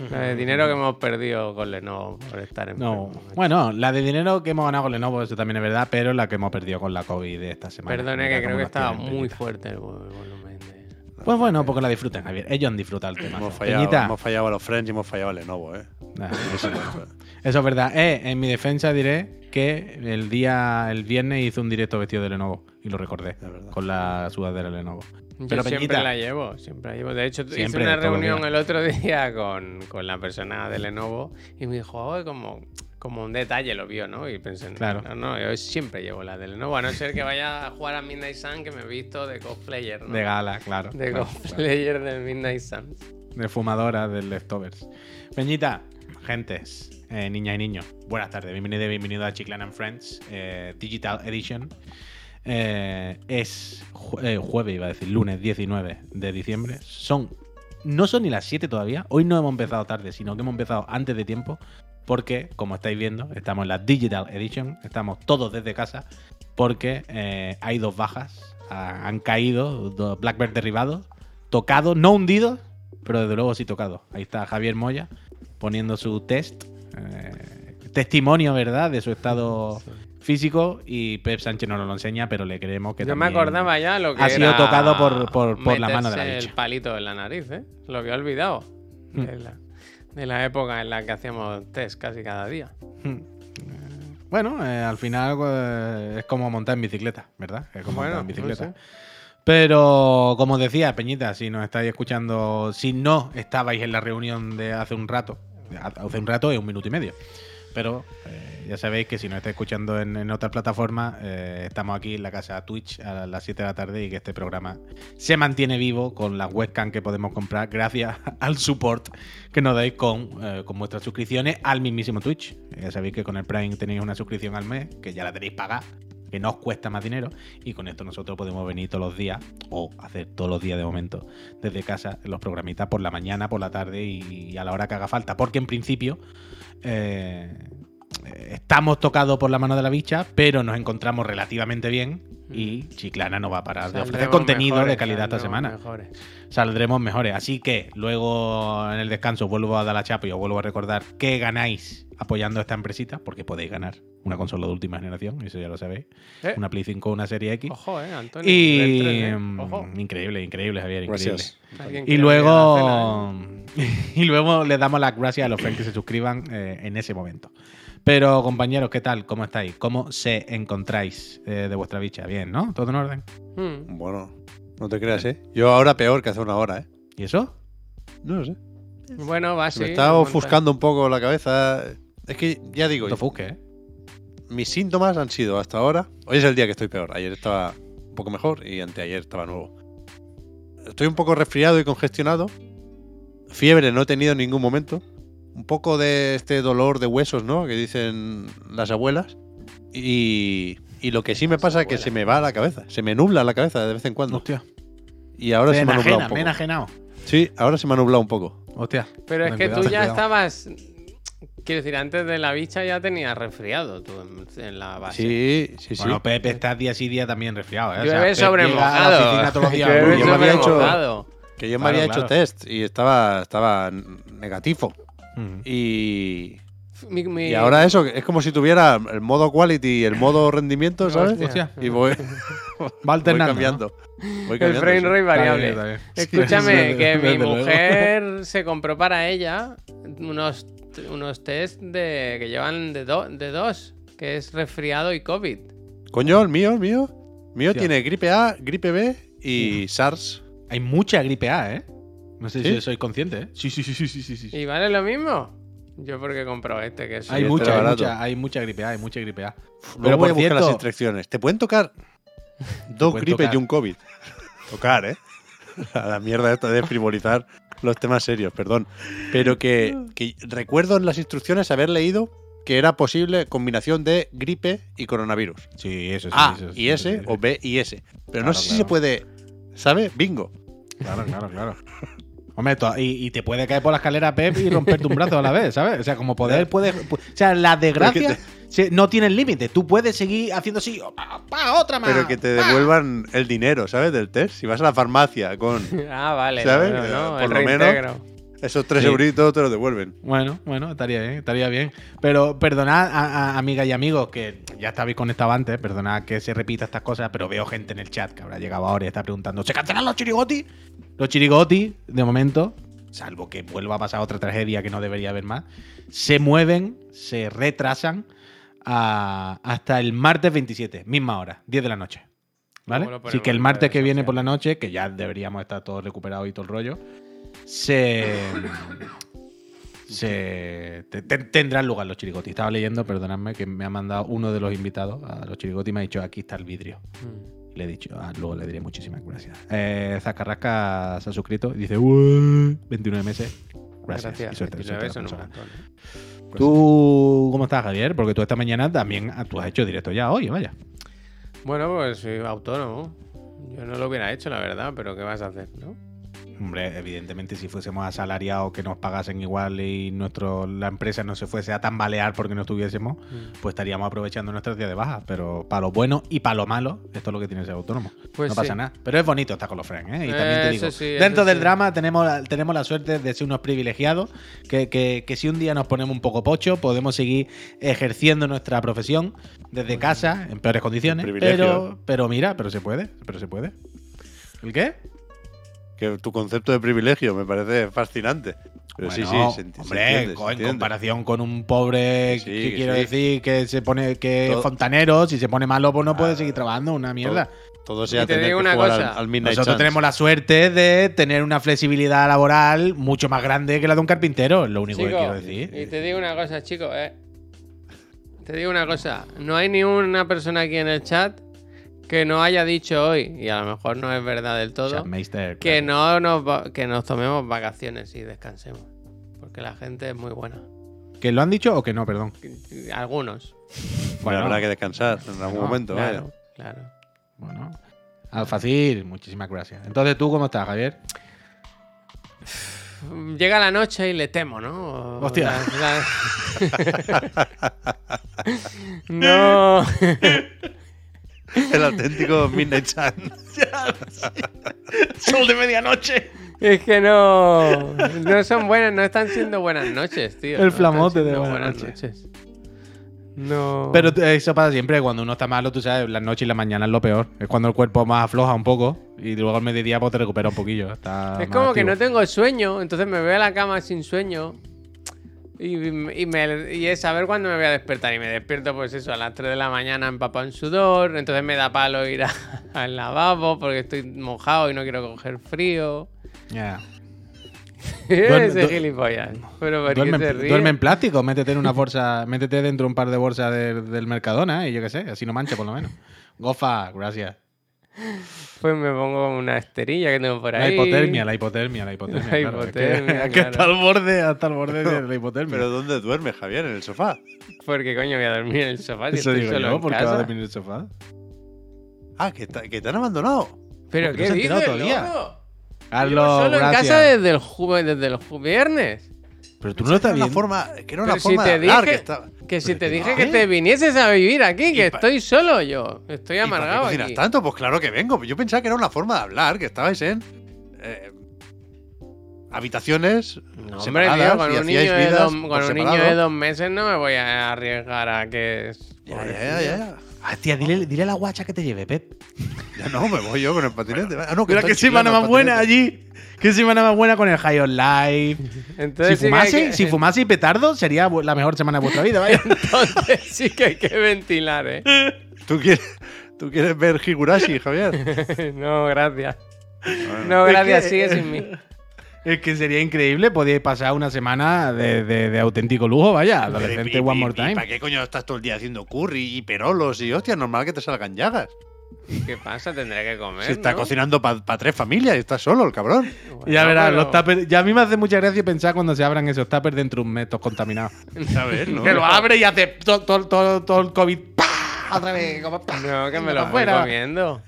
La de dinero que hemos perdido con Lenovo por estar en No. Bueno, la de dinero que hemos ganado con Lenovo, eso también es verdad, pero la que hemos perdido con la COVID de esta semana. Perdone que creo que estaba muy fuerte el vol- volumen. de- Pues bueno, porque la disfruten, Javier. Ellos han disfrutado el tema. Hemos fallado, Peñita, hemos fallado a los Friends y hemos fallado a Lenovo, ¿eh? nah, eso, eso es verdad. Eh, en mi defensa diré que el día, el viernes hice un directo vestido de Lenovo y lo recordé verdad. con la sudadera de Lenovo. Yo Pero siempre Peñita, la llevo, siempre la llevo. De hecho, hice Siempre, una todos los reunión el otro día con, con la persona de Lenovo y me dijo, "Oh, como, como un detalle lo vio, ¿no? Y pensé, no, Claro. no, no, yo siempre llevo la de Lenovo, a no ser que vaya a jugar a Midnight Sun que me he visto de cosplayer, ¿no? de gala, claro. De claro, cosplayer del Midnight Sun. de fumadora del Leftovers. Peñita, gentes, eh, niñas y niños, buenas tardes, bienvenido, bienvenido a Chiclana and Friends eh, Digital Edition. Eh, es eh, jueves, iba a decir, lunes 19 de diciembre. Son, no son ni las 7 todavía. Hoy no hemos empezado tarde, sino que hemos empezado antes de tiempo. Porque, como estáis viendo, estamos en la Digital Edition. Estamos todos desde casa. Porque eh, hay dos bajas. ha- han caído, dos Blackbird derribados. Tocados, no hundidos, pero desde luego sí tocados. Ahí está Javier Moya poniendo su test. testimonio, ¿verdad? De su estado físico. Y Pep Sánchez no nos lo enseña, pero le creemos que Yo me acordaba ya lo que ha sido tocado por- por- por la mano de la meterse bicha. el palito en la nariz, ¿eh? Lo había olvidado. Hmm. De, la, de la época en la que hacíamos test casi cada día. Bueno, eh, al final eh, es como montar en bicicleta, ¿verdad? Es como Bueno, montar en bicicleta. no sé. Pero, como decía, Peñita, si nos estáis escuchando, si no estabais en la reunión de hace un rato, hace un rato es un minuto y medio. Pero eh, ya sabéis que si nos estáis escuchando en, otras plataformas, eh, estamos aquí en la casa Twitch a las 7 de la tarde y que este programa se mantiene vivo con la webcam que podemos comprar gracias al support que nos dais con, eh, con vuestras suscripciones al mismísimo Twitch. Ya sabéis que con el Prime tenéis una suscripción al mes, que ya la tenéis pagada, que no os cuesta más dinero, y con esto nosotros podemos venir todos los días, o hacer todos los días de momento, desde casa, los programitas por la mañana, por la tarde y a la hora que haga falta. Porque en principio eh, estamos tocados por la mano de la bicha, pero nos encontramos relativamente bien. Y Chiclana no va a parar de ofrecer Saldremos contenido mejores, de calidad esta saldremos semana mejores. saldremos mejores. Así que luego en el descanso vuelvo a dar la chapa y os vuelvo a recordar que ganáis apoyando esta empresita, porque podéis ganar una consola de última generación, eso ya lo sabéis. Eh. Una Play 5 o una serie X. Ojo, eh, Antonio. Y nivel tres, eh. mm, Ojo. increíble, increíble, Javier, increíble. Y a luego y luego le damos las gracias a los friends que se suscriban eh, en ese momento. Pero compañeros, ¿qué tal? ¿Cómo estáis? ¿Cómo se encontráis eh, de vuestra bicha? Bien, ¿no? ¿Todo en orden? cena. Mm. Bueno, no te creas, ¿eh? Yo ahora peor que hace una hora, ¿eh? ¿Y eso? No lo sé. Bueno, va Se me está ofuscando un poco la cabeza. Es que, ya digo, No te ofusques, ¿eh? mis síntomas han sido hasta ahora. Hoy es el día que estoy peor. Ayer estaba un poco mejor y anteayer estaba nuevo. Estoy un poco resfriado y congestionado. Fiebre no he tenido en ningún momento. Un poco de este dolor de huesos, ¿no? Que dicen las abuelas. Y, y lo que sí me pasa es que se me va la cabeza. Se me nubla la cabeza de vez en cuando. Hostia. Y ahora Me se me ha nublado un me poco. enajenado. Sí, ahora se me ha nublado un poco. Hostia. Pero es que cuidado, tú ya cuidado. estabas. Quiero decir, antes de la bicha ya tenías resfriado tú en, en la base. Sí, sí, sí. Bueno, Pepe está día sí día también resfriado, ¿eh? O sea, Llueve sobre mojado. todos los días. Llueve me sobre que yo me Claro, había claro. hecho test y estaba, estaba negativo. Y, Mi- mi- y ahora eso, es como si tuviera el modo quality y el modo rendimiento, ¿sabes? Hostia. Y voy, Va voy alternando. cambiando. Voy El cambiando, frame sí. rate variable. Está bien, está bien. Escúchame, Sí, que mi luego. mujer se compró para ella unos, unos test de, que llevan de, do- de dos, que es resfriado y COVID. Coño, el mío, el mío. El mío tiene gripe A, gripe B y SARS. Hay mucha gripe A, ¿eh? No sé ¿Sí? si sois consciente, ¿eh? Sí, sí, sí, sí, sí, sí. ¿Y vale lo mismo? Yo porque compro este, que es... Hay este mucha, hay mucha, hay mucha gripe A, hay mucha gripe A. Luego Pero voy por a buscar las instrucciones. ¿Te pueden tocar dos pueden gripes tocar. y un COVID? Tocar, ¿eh? A la mierda esta de frivolizar los temas serios, perdón. Pero que, que recuerdo en las instrucciones haber leído que era posible combinación de gripe y coronavirus. Sí, eso sí. A eso sí, y eso S sí. o B y S. Pero Claro, no sé si se puede, ¿sabe? Bingo. Claro, claro, claro. Hombre, y, y te puede caer por la escalera Pep y romperte un brazo a la vez, ¿sabes? O sea, como poder puede. pu- O sea, la desgracia se- no tiene límite. Tú puedes seguir haciendo así, pa, pa, otra más. Pero que te pa. devuelvan el dinero, ¿sabes? Del test. Si vas a la farmacia con Ah, vale. ¿Sabes? no, no, Por el lo menos-. Esos tres Sí. euritos te los devuelven. Bueno, bueno, estaría bien, estaría bien. Pero perdonad, a, a- amigas y amigos, que ya estabais conectados antes, perdonad que se repita estas cosas, pero veo gente en el chat que habrá llegado ahora y está preguntando, ¿se cancelan los chirigoti? Los chirigoti, de momento, salvo que vuelva a pasar otra tragedia que no debería haber más, se mueven, se retrasan a- hasta el martes 27, misma hora, 10 de la noche. ¿Vale? Así que el martes que viene por la noche, que ya deberíamos estar todos recuperados y todo el rollo, se, se te- te- tendrán lugar los chirigotis. Estaba leyendo, perdonadme, que me ha mandado uno de los invitados a los chirigotis y me ha dicho, aquí está el vidrio. Mm. Y le he dicho, ah, luego le diré muchísimas gracias. Eh, Zacarrasca se ha suscrito y dice, "Ué, 29 meses. Gracias. Y suerte, 29 suerte a la son un consola. montón, ¿eh? ¿Tú cómo estás, Javier? Porque tú esta mañana también ah, tú has hecho directo ya hoy, vaya. Bueno, pues soy autónomo. Yo no lo hubiera hecho, la verdad, pero ¿qué vas a hacer, no? Hombre, evidentemente si fuésemos asalariados que nos pagasen igual y nuestro, la empresa no se fuese a tambalear porque no estuviésemos, Mm. pues estaríamos aprovechando nuestros días de baja. Pero para lo bueno y para lo malo, esto es lo que tiene que ser autónomo. Pues no pasa nada. Pero es bonito estar con los friends, ¿eh? Y también te digo, sí, dentro del sí. drama tenemos, la- tenemos la suerte de ser unos privilegiados, que, que- que si un día nos ponemos un poco pocho, podemos seguir ejerciendo nuestra profesión desde casa, en peores condiciones. privilegio. Pero, pero mira, pero se puede, pero se puede. ¿El qué? Que tu concepto de privilegio me parece fascinante. Pero sí, Bueno, sí, se, se hombre, se en entiende. comparación con un pobre, Sí, que quiero sí. decir, que se pone que Todo- fontanero, si se pone malo, pues no puede Ah, seguir trabajando, una mierda. Todo sea Y te tener digo que una jugar cosa, al, al Midnight Nosotros Chance. tenemos la suerte de tener una flexibilidad laboral mucho más grande que la de un carpintero, es lo único que quiero decir. Y te digo una cosa, chicos, eh. Te digo una cosa. No hay ni una persona aquí en el chat que no haya dicho hoy, y a lo mejor no es verdad del todo, que claro. no nos, va- que nos tomemos vacaciones y descansemos. Porque la gente es muy buena. ¿Que lo han dicho o que no? Perdón. Algunos. Bueno, habrá que descansar en algún no, momento. vaya. Claro, claro. Bueno. Alfacil, muchísimas gracias. Entonces, ¿tú cómo estás, Javier? Llega la noche y le temo, ¿no? Hostia. La- la- no. El auténtico Midnight Chance. Sol de medianoche. Es que no. No son buenas, no están siendo buenas noches, tío. El no flamote de buenas noches. No. Pero eso pasa siempre, cuando uno está malo, tú sabes, las noches y las mañanas es lo peor. Es cuando el cuerpo más afloja un poco y luego al mediodía pues te recupera un poquillo. Está es como que no tengo sueño, entonces me veo a la cama sin sueño. Y, y, me- y es saber cuándo me voy a despertar. Y me despierto, pues eso, a las 3 de la mañana empapado en sudor. Entonces me da palo ir a- al lavabo porque estoy mojado y no quiero coger frío. Ya. Ese gilipollas. Pero ¿por Duerme, se duerme en plástico, métete en una bolsa, métete dentro un par de bolsas de- del Mercadona y yo qué sé, así no mancha por lo menos. Gofa, gracias. Pues me pongo una esterilla que tengo por La ahí. hipotermia, la hipotermia, la hipotermia. La claro, hipotermia, es que claro. hasta el borde, hasta el borde de la hipotermia. Pero ¿dónde duermes, Javier? ¿En el sofá? Porque coño voy a dormir en el sofá si Eso estoy digo solo yo, en porque casa. va a dormir en el sofá. Ah, que, que te han abandonado. Pero qué no dices, todavía. loco? Carlos, Llevo solo gracias. en casa desde el, desde el viernes. Pero tú no estás viendo. forma, que era una Pero si forma te de hablar, dije- que estaba- Que si Pero te que dije no, que te vinieses a vivir aquí, que ¿Y pa- estoy solo yo. Estoy ¿Y para qué amargado aquí. tanto? Pues claro que vengo. Yo pensaba que era una forma de hablar, que estabais en eh, habitaciones No, hombre, tío, con y un, niño de, dos, con un niño de dos meses no me voy a arriesgar a que... Ya, ya, ya, ya. Ah, tía, dile, dile a la guacha que te lleve, Pep. Ya no, me voy yo con el patinete. Ah, no, Mira está qué en semana más buena allí. Qué semana más buena con el High on Life. Entonces Si sí que fumase, que- si fumase y petardo, sería la mejor semana de vuestra vida, vaya. Entonces sí que hay que ventilar, ¿eh? ¿Tú quieres, ¿Tú quieres ver Higurashi, Javier? no, gracias. Bueno. No, gracias, que- sigue sin mí. Es que sería increíble, podíais pasar una semana de, de- de auténtico lujo, vaya. Adolescente ¿Y- y- One More Time. ¿Para qué coño estás todo el día haciendo curry y perolos y hostia, normal que te salgan llagas? ¿Qué pasa? Tendré que comer, Se está ¿no? cocinando para tres familias y está solo el cabrón. Bueno, ya verás, pero- los tuppers. Ya a mí me hace mucha gracia pensar cuando se abran esos tuppers dentro de un metro contaminados. A ver, ¿no? que lo abre y hace todo, todo, todo, todo el COVID. ¡pah! Otra vez, como ¡pah! No, que me lo voy fuera. comiendo.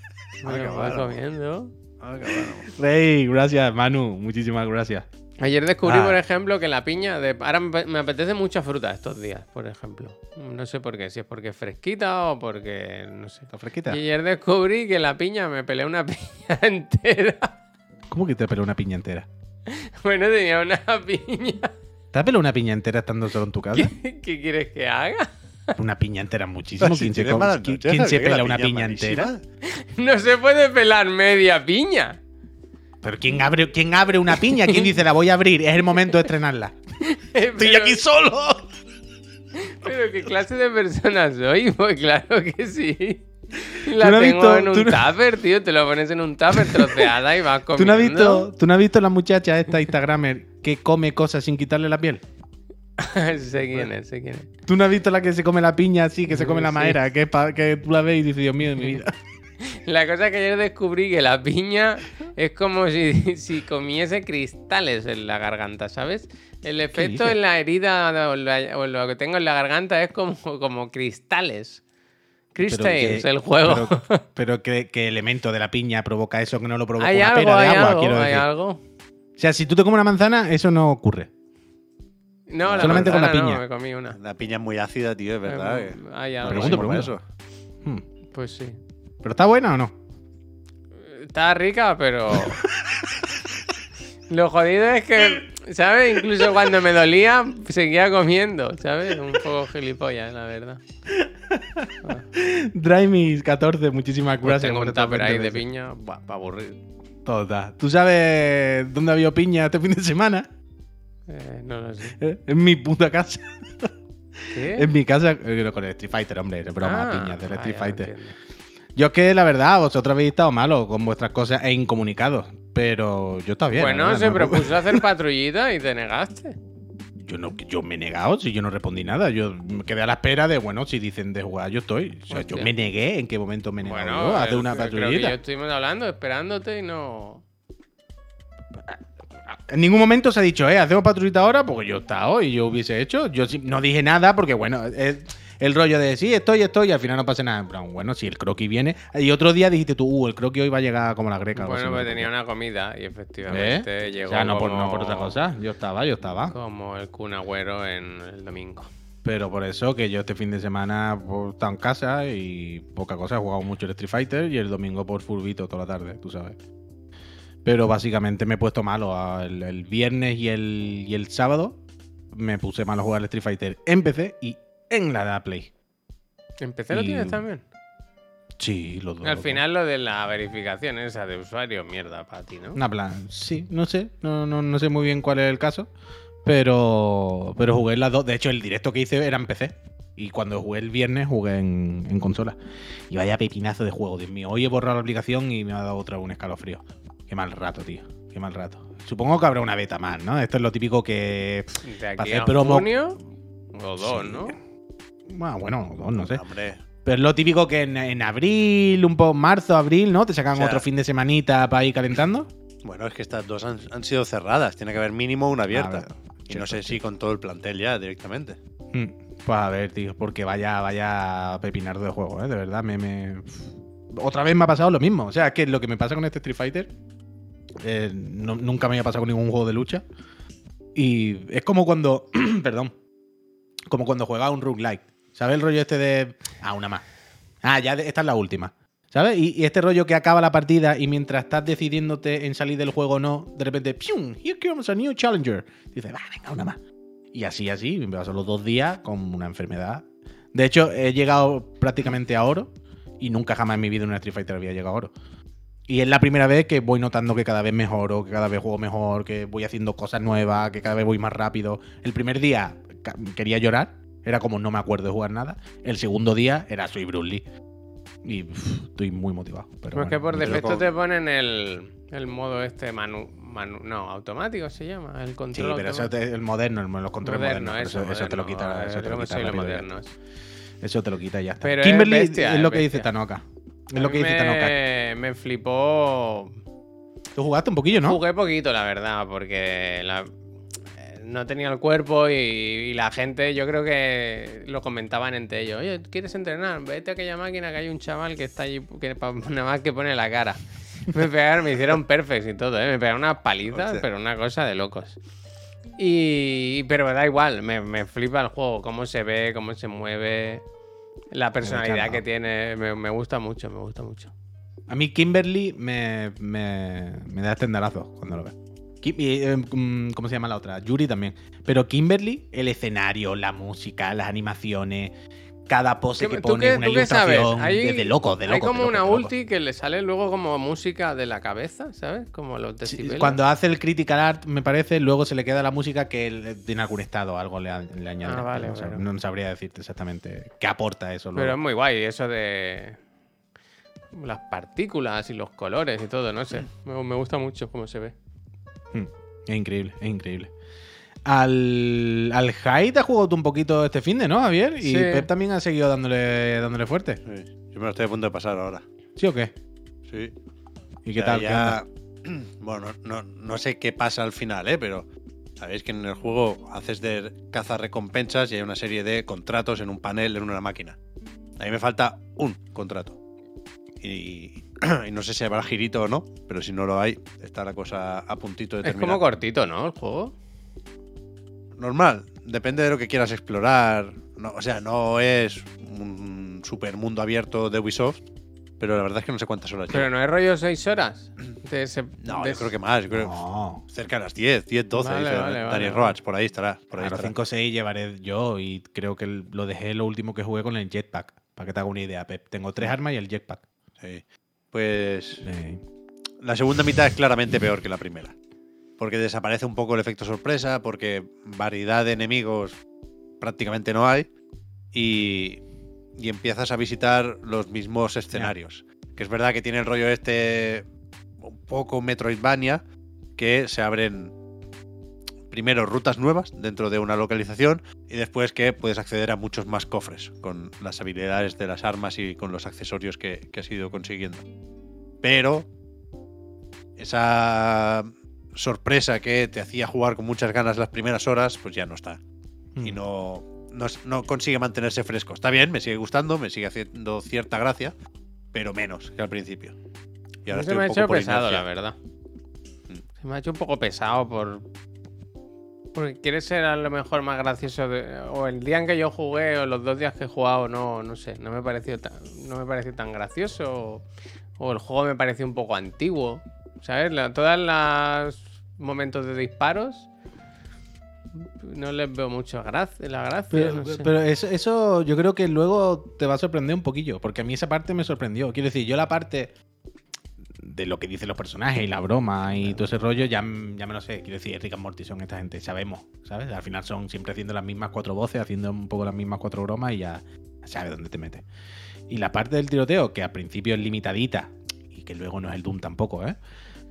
Me Ah, qué lo voy comiendo. Ah. Rey, gracias, Manu. Muchísimas gracias. Ayer descubrí, Ah. por ejemplo, que la piña de... Ahora me apetece mucha fruta estos días, por ejemplo. No sé por qué, si es porque es fresquita o porque... no sé. ¿Está fresquita? Y ayer descubrí que la piña, me peleé una piña entera. ¿Cómo que te peló una piña entera? Bueno, tenía una piña. ¿Te has pelado una piña entera estando solo en tu casa? ¿Qué, qué quieres que haga? Una piña entera muchísimo. Si ¿Quién se, pela la una piña malísima. entera? No se puede pelar media piña. Pero ¿quién abre, ¿quién abre una piña? ¿Quién dice la voy a abrir? Es el momento de estrenarla. Estoy Pero- aquí solo. Pero qué clase de persona soy, pues claro que sí. ¿Tú La no has tengo visto- en un no- tupper, tío. Te lo pones en un tupper troceada y vas comiendo. ¿Tú no, has visto, ¿Tú no has visto la muchacha esta Instagramer que come cosas sin quitarle la piel? sé quién es, sé quién es. ¿Tú no has visto la que se come la piña así, que se come la Sí. madera? Que, es pa- que tú la ves y dices, Dios mío de mi vida. La cosa es que ayer descubrí que la piña es como si, si comiese cristales en la garganta, ¿sabes? El efecto en la herida o, la- o lo que tengo en la garganta es como, como cristales. Cristales, el juego. Pero, pero ¿qué, qué elemento de la piña provoca eso que no lo provoca hay una algo, pera de hay agua? algo, quiero hay decir. algo. O sea, si tú te comes una manzana, eso no ocurre. No, la Solamente con la manzana no, piña. me comí una. La piña es muy ácida, tío, es verdad. Eh, que- Hay algo. Pregunto, pregunto. eso. Hmm. Pues sí. ¿Pero está buena o no? Está rica, pero. Lo jodido es que, ¿sabes? Incluso cuando me dolía, seguía comiendo, ¿sabes? Un poco gilipollas, la verdad. Drymis14, muchísimas Pues gracias. tengo por un tupper ahí 20 de piña, para aburrir. Total. ¿Tú sabes dónde había piña este fin de semana? Eh, no lo sé. ¿Eh? En mi puta casa. ¿Qué? En mi casa, eh, con el Street Fighter, hombre, es broma, Ah, piñas del Street Fighter. Yo es que la verdad, vosotros habéis estado malos con vuestras cosas e incomunicados. Pero yo estaba bien. Bueno, verdad, se no me preocupo. propuso hacer patrullita y te negaste. Yo, no, yo me he negado, si yo no respondí nada. Yo me quedé a la espera de, bueno, si dicen de jugar, yo estoy. O sea, yo me negué. ¿En qué momento me negué? Bueno, yo a hacer una creo que patrullita. yo estuvimos hablando, esperándote y no. En ningún momento se ha dicho, eh, hacemos patrullita ahora, porque yo he estado y yo hubiese hecho. Yo no dije nada porque, bueno, es el rollo de sí, estoy, estoy, y al final no pasa nada. En plan, bueno, si el croquis viene. Y otro día dijiste tú, uh, el croquis hoy va a llegar como la greca. Bueno, pues tenía una comida y efectivamente ¿Eh? llegó. O sea, no por, no por otra cosa. Yo estaba, yo estaba. Como el Kun Agüero en el domingo. Pero por eso que yo este fin de semana pues, he estado en casa y poca cosa, he jugado mucho el Street Fighter y el domingo por Furbito toda la tarde, tú sabes. Pero básicamente me he puesto malo. a- El, el viernes y el, y el sábado me puse malo a jugar al Street Fighter en PC y en la Play. ¿Empecé lo Y- tienes también? Sí, los dos. Al final lo de la verificación esa de usuario, mierda para ti, ¿no? Una plan, sí, no sé, no, no, no sé muy bien cuál es el caso, pero, pero jugué en las dos. De hecho, el directo que hice era en PC. Y cuando jugué el viernes jugué en, en consola. Y vaya pepinazo de juego, Dios mío. Hoy he borrado la aplicación y me ha dado otra un escalofrío. Qué mal rato, tío. Qué mal rato. Supongo que habrá una beta más, ¿no? Esto es lo típico que. pff, De aquí hacer a promo- junio o dos, Sí. ¿no? Bueno, bueno, dos, no sé. Hombre, Pero es lo típico que en, en abril, un poco marzo, abril, ¿no? Te sacan O sea- otro fin de semanita para ir calentando. bueno, es que estas dos han, han sido cerradas. Tiene que haber mínimo una abierta. A ver, y no sé si con todo el plantel ya directamente. Mm, Pues a ver, tío, porque vaya, vaya pepinardo de juego, ¿eh? De verdad, me, me- Otra vez me ha pasado lo mismo. O sea, es que lo que me pasa con este Street Fighter eh, no- nunca me había pasado con ningún juego de lucha. Y es como cuando... perdón. Como cuando juega un roguelike. ¿Sabes el rollo este de... Ah, una más. Ah, ya esta es la última. ¿Sabes? Y, y este rollo que acaba la partida y mientras estás decidiéndote en salir del juego o no, de repente, ¡pium! Here comes a new challenger. Dices, va, venga, una más. Y así, así, me paso los dos días con una enfermedad. De hecho, he llegado prácticamente a oro y nunca jamás en mi vida en una Street Fighter había llegado a oro. Y es la primera vez que voy notando que cada vez mejoro, que cada vez juego mejor, que voy haciendo cosas nuevas, que cada vez voy más rápido. El primer día quería llorar, era como no me acuerdo de jugar nada. El segundo día era soy Bruce Lee. Y pff, estoy muy motivado. Pero Pues que bueno, por me defecto toco- te ponen el, el modo este manu, manu- no, automático se llama, el Sí, control pero eso te- el moderno, el- los controles Moderno, modernos. eso, Eso, eso te lo moderno, quita. Eso te lo ¿cómo quita? Eso te lo quita y ya está. Pero es Kimberly bestia, es lo es que dice. Tanoka. Es lo que dice me, me flipó. Tú jugaste un poquillo, ¿no? Jugué poquito, la verdad, porque la- eh, no tenía el cuerpo y, y la gente, yo creo que lo comentaban entre ellos. Oye, ¿quieres entrenar? Vete a aquella máquina que hay un chaval que está allí, que nada más que pone la cara. Me pegaron, me hicieron perfects y todo, ¿eh? Me pegaron unas palizas, pero una cosa de locos. Y, pero da igual, me, me flipa el juego, cómo se ve, cómo se mueve, la personalidad que tiene, me, me gusta mucho, me gusta mucho. A mí Kimberly me, me, me da estendalazo cuando lo veo. Eh, mm, ¿Cómo se llama la otra? Yuri también. Pero Kimberly, el escenario, la música, las animaciones, cada pose que ¿Tú pone, qué, una ilustración Hay, de, loco, de loco. hay como loco, una ulti que le sale luego como música de la cabeza, ¿sabes? Como los Sí, decibeles. Cuando hace el critical art, me parece, luego se le queda la música que tiene algún estado, algo le, le añade. Ah, vale, no, sab- vale. no sabría decirte exactamente qué aporta eso. Pero es luego. muy guay eso de las partículas y los colores y todo, no sé. Me, me gusta mucho cómo se ve. Mm, Es increíble, es increíble. Al, al Hyde te has jugado tú un poquito este fin de, ¿no, Javier? Y Sí. Pep también ha seguido dándole, dándole fuerte. Sí. Yo me lo estoy a punto de pasar ahora. ¿Sí o qué? Sí. ¿Y qué Ya- tal? ¿Qué ya-? Bueno, no, no sé qué pasa al final, ¿eh? Pero sabéis que en el juego haces de caza recompensas y hay una serie de contratos en un panel en una máquina. A mí me falta un contrato. Y, y no sé si habrá girito o no, pero si no lo hay, está la cosa a puntito de Es terminar. como cortito, ¿no? El juego. Normal, depende de lo que quieras explorar. No, o sea, no es un super mundo abierto de Ubisoft, pero la verdad es que no sé cuántas horas Pero lleva. no es rollo 6 horas. De ese, No, de yo creo que más. Yo creo No. cerca de las 10, 10, 12. Vale, vale, vale, Roach, por ahí estará. Por ahí A los estará. 5 o 6 llevaré yo y creo que lo dejé lo último que jugué con el jetpack. Para que te haga una idea, Pep. Tengo tres armas y el jetpack. Sí. Pues la segunda mitad es claramente peor que la primera. Porque desaparece un poco el efecto sorpresa, porque variedad de enemigos prácticamente no hay. Y, y empiezas a visitar los mismos escenarios. Que es verdad que tiene el rollo este un poco Metroidvania, que se abren primero rutas nuevas dentro de una localización y después que puedes acceder a muchos más cofres con las habilidades de las armas y con los accesorios que, que has ido consiguiendo. Pero esa sorpresa que te hacía jugar con muchas ganas las primeras horas, pues ya no está. Y mm. no, no, no consigue mantenerse fresco. Está bien, me sigue gustando, me sigue haciendo cierta gracia, pero menos que al principio. Y ahora se estoy me ha un hecho pesado, la verdad. Mm. Se me ha hecho un poco pesado por. Porque quiere ser a lo mejor más gracioso. de- O el día en que yo jugué, o los dos días que he jugado, no, no sé. No me pareció tan, no me pareció tan gracioso. O, o el juego me pareció un poco antiguo. ¿Sabes? La- todas las momentos de disparos. No les veo mucho gracia, la gracia. Pero, no sé. pero eso, eso yo creo que luego te va a sorprender un poquillo, porque a mí esa parte me sorprendió. Quiero decir, yo la parte de lo que dicen los personajes y la broma y todo ese rollo, ya, ya me lo sé. Quiero decir, Rick and Morty son esta gente, sabemos, ¿sabes? Al final son siempre haciendo las mismas cuatro voces, haciendo un poco las mismas cuatro bromas y ya, ya sabes dónde te metes. Y la parte del tiroteo, que al principio es limitadita y que luego no es el Doom tampoco, ¿eh?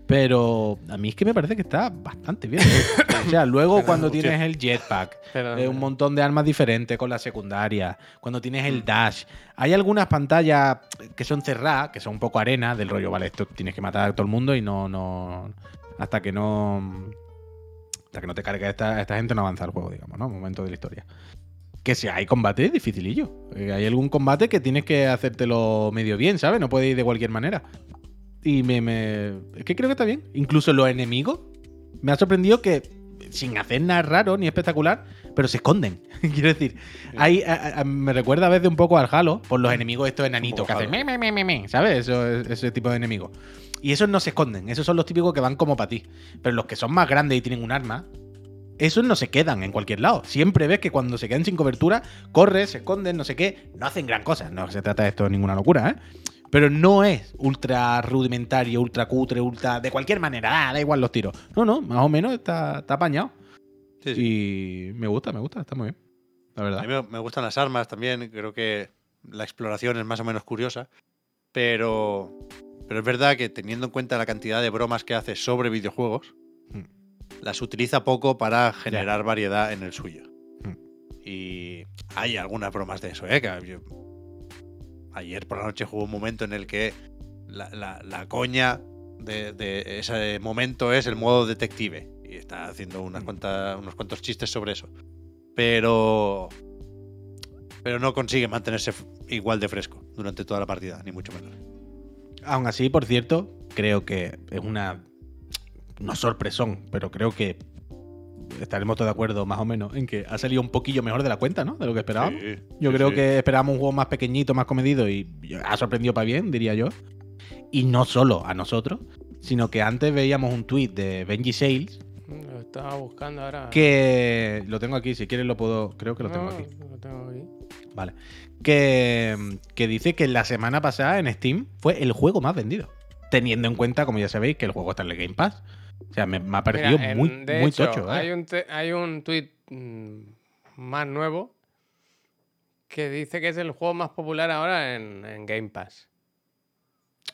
Pero a mí es que me parece que está bastante bien. O sea, luego cuando tienes el jetpack, eh, un montón de armas diferentes con la secundaria. Cuando tienes Mm. el dash. Hay algunas pantallas que son cerradas, que son un poco arena, del rollo, vale, esto tienes que matar a todo el mundo y no. no hasta que no. Hasta que no te cargue esta, esta gente no avanza el juego, digamos, ¿no? Momento de la historia. Que si hay combate, es dificilillo. Eh, hay algún combate que tienes que hacértelo medio bien, ¿sabes? No puede ir de cualquier manera. Y me, me. Es que creo que está bien. Incluso los enemigos. Me ha sorprendido que, sin hacer nada raro ni espectacular, pero se esconden. Quiero decir, hay, a- a- me recuerda a veces un poco al Halo, por los enemigos estos enanitos que hacen me, me, me, me, ¿sabes? Eso, ese tipo de enemigos. Y esos no se esconden, esos son los típicos que van como para ti. Pero los que son más grandes y tienen un arma, esos no se quedan en cualquier lado. Siempre ves que cuando se quedan sin cobertura, corren, se esconden, no sé qué, no hacen gran cosa. No se trata de esto de ninguna locura, ¿eh? Pero no es ultra rudimentario, ultra cutre, ultra. de cualquier manera, ah, da igual los tiros. No, no, más o menos está, está apañado. Sí, sí. Y me gusta, me gusta, está muy bien. La A verdad. mí me, gustan las armas también, creo que la exploración es más o menos curiosa, pero, pero es verdad que teniendo en cuenta la cantidad de bromas que hace sobre videojuegos, Hmm. las utiliza poco para generar variedad en el suyo. Hmm. Y hay algunas bromas de eso, ¿eh? Que yo- ayer por la noche jugué un momento en el que la, la- la coña de, de ese momento es el modo detective. Y está haciendo unas cuantas, unos cuantos chistes sobre eso. Pero. Pero no consigue mantenerse igual de fresco durante toda la partida, ni mucho menos. Aún así, por cierto, creo que es una. No sorpresón, pero creo que estaremos todos de acuerdo más o menos en que ha salido un poquillo mejor de la cuenta, ¿no? De lo que esperábamos. Sí, Yo sí, creo sí. que esperábamos un juego más pequeñito, más comedido y ha sorprendido para bien, diría yo. Y no solo a nosotros, sino que antes veíamos un tweet de Benji Sales Lo estaba buscando ahora. que lo tengo aquí, si quieres lo puedo, creo que lo tengo No, aquí. Lo tengo aquí. Vale. Que, que dice que la semana pasada en Steam fue el juego más vendido. Teniendo en cuenta, como ya sabéis, que el juego está en el Game Pass. O sea, me, me ha parecido Mira, en- muy, de muy hecho, tocho. ¿eh? Hay un, te- hay un tweet mm, más nuevo que dice que es el juego más popular ahora en, en Game Pass.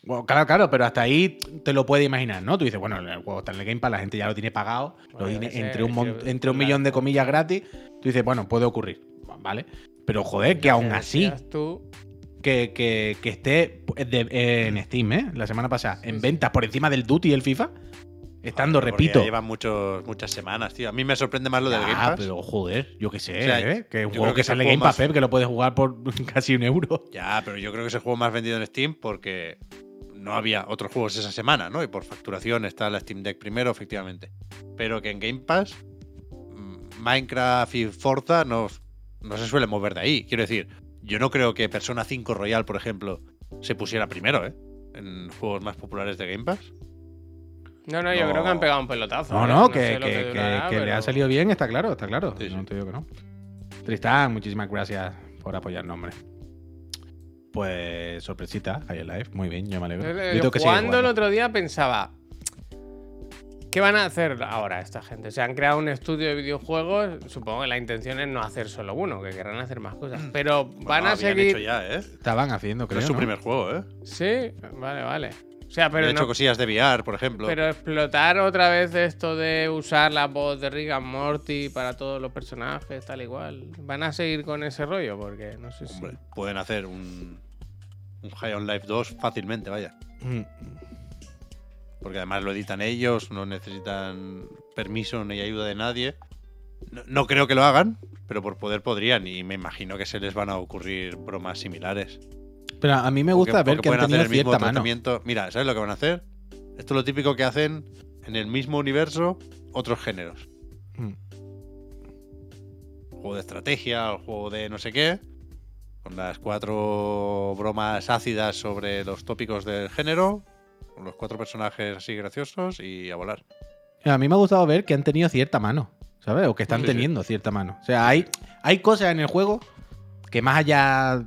Bueno, claro, claro, pero hasta ahí te lo puedes imaginar, ¿no? Tú dices, bueno, el juego está en el Game Pass, la gente ya lo tiene pagado, lo Bueno, tiene entre un, mon- entre un millón de comillas gratis. Tú dices, bueno, puede ocurrir, ¿vale? Pero joder, que aún así, Tú, que, que- que esté de- en Steam, ¿eh? La semana pasada, en ventas por encima del Duty y el FIFA, estando, repito. llevan muchos, muchas semanas, tío. A mí me sorprende más lo del Ah, Game Pass. pero joder, yo qué sé, O sea, ¿eh? Que es un juego que sale Game Pass, más- Pep, que lo puedes jugar por casi un euro. Ya, pero yo creo que es el juego más vendido en Steam porque no había otros juegos esa semana, ¿no? Y por facturación está la Steam Deck primero, efectivamente. Pero que en Game Pass, mm, Minecraft y Forza no, no se suelen mover de ahí. Quiero decir, yo no creo que Persona 5 Royal, por ejemplo, se pusiera primero, ¿eh? En juegos más populares de Game Pass. No, no, yo No. creo que han pegado un pelotazo. No, ¿eh? no, que, sé que- que- durará, que le ha salido bien, está claro, está claro. Sí, no te digo que no. Tristán, muchísimas gracias por apoyarnos, hombre. Pues sorpresita, High Life, muy bien, yo me alegro. Yo, tengo que jugando el otro día pensaba, ¿qué van a hacer ahora esta gente? Se han creado un estudio de videojuegos, supongo que la intención es no hacer solo uno, que querrán hacer más cosas, pero van Bueno, a seguir... hecho ya, ¿eh? Estaban haciendo, creo. es su ¿no? primer juego, ¿eh? Sí, vale, vale. O sea, pero Han hecho no, cosillas de VR, por ejemplo. Pero explotar otra vez esto de usar la voz de Rick and Morty para todos los personajes, tal igual. ¿Van a seguir con ese rollo? Porque no sé si. Hombre, pueden hacer un, un High on Life 2 fácilmente, vaya. Mm, Porque además lo editan ellos, no necesitan permiso ni ayuda de nadie. No, no creo que lo hagan, pero por poder podrían. Y me imagino que se les van a ocurrir bromas similares. Pero a mí me gusta ver que han tenido cierta mano. Mira, ¿sabes lo que van a hacer? Esto es lo típico que hacen en el mismo universo otros géneros. Mm. juego de estrategia, o juego de no sé qué, con las cuatro bromas ácidas sobre los tópicos del género, con los cuatro personajes así graciosos y a volar. A mí me ha gustado ver que han tenido cierta mano, ¿sabes? O que están Sí, sí. teniendo cierta mano. O sea, hay, hay cosas en el juego que más allá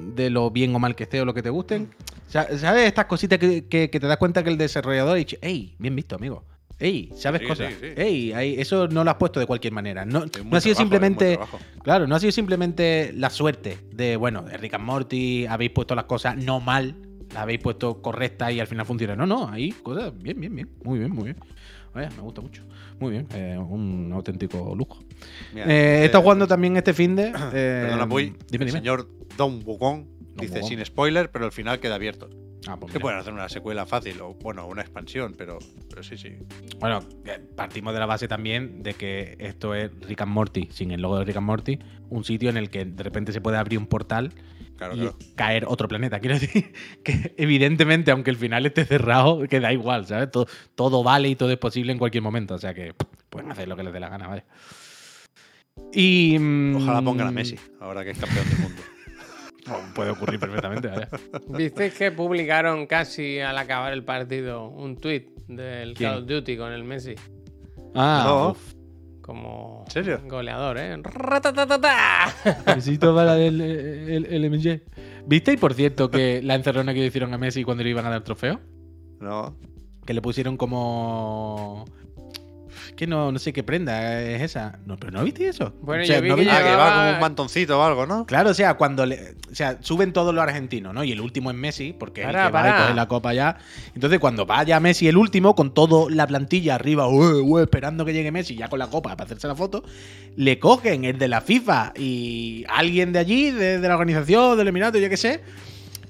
de lo bien o mal que esté o lo que te gusten, sa- ¿sabes? Estas cositas que, que- que te das cuenta que el desarrollador dicho, hey, bien visto, amigo. Ey, ¿sabes Sí, cosas? sí, sí. Ey, ahí- eso no lo has puesto de cualquier manera. No, no ha sido trabajo, simplemente. Claro, no ha sido simplemente la suerte de, bueno, de Rick and Morty, habéis puesto las cosas no mal, las habéis puesto correctas y al final funciona. No, no, ahí cosas bien, bien, bien. Muy bien, muy bien. Vaya, me gusta mucho. Muy bien, eh, un auténtico lujo. Mira, Eh, he dice- estado jugando también este fin de. eh, Perdona. Dime, el señor Don Wukong dice Wukong. sin spoiler, pero el final queda abierto. Ah, pues Que pueden hacer una secuela fácil o, bueno, una expansión, pero, pero sí, sí. Bueno, eh, partimos de la base también de que esto es Rick and Morty, sin el logo de Rick and Morty, un sitio en el que de repente se puede abrir un portal Claro, y claro. caer otro planeta. Quiero decir que evidentemente, aunque el final esté cerrado, que da igual, ¿sabes? Todo, todo vale y todo es posible en cualquier momento. O sea que pueden hacer lo que les dé la gana, ¿vale? Y. mm, Ojalá pongan a Messi, ahora que es campeón del mundo. Puede ocurrir perfectamente, ¿vale? ¿Visteis que publicaron casi al acabar el partido un tweet del ¿Quién? Call of Duty con el Messi? Ah, No. uf. Como ¿En serio? goleador, ¿eh? Besito para el, el, el MJ. ¿Visteis, por cierto, que la encerrona que le hicieron a Messi cuando le iban a dar trofeo? No. Que le pusieron como. Que no, no sé qué prenda es esa. No, pero no viste eso. Bueno, O sea, yo vi ¿no que viste- Ah, que va como un mantoncito o algo, ¿no? Claro, o sea, cuando le, o sea, suben todos los argentinos, ¿no? Y el último es Messi, porque es el que va pará. y coge la copa ya. Entonces, cuando vaya Messi el último, con toda la plantilla arriba, "Ué, ué", esperando que llegue Messi ya con la copa para hacerse la foto, le cogen el de la FIFA y alguien de allí, de, de la organización, del Emirato, yo qué sé.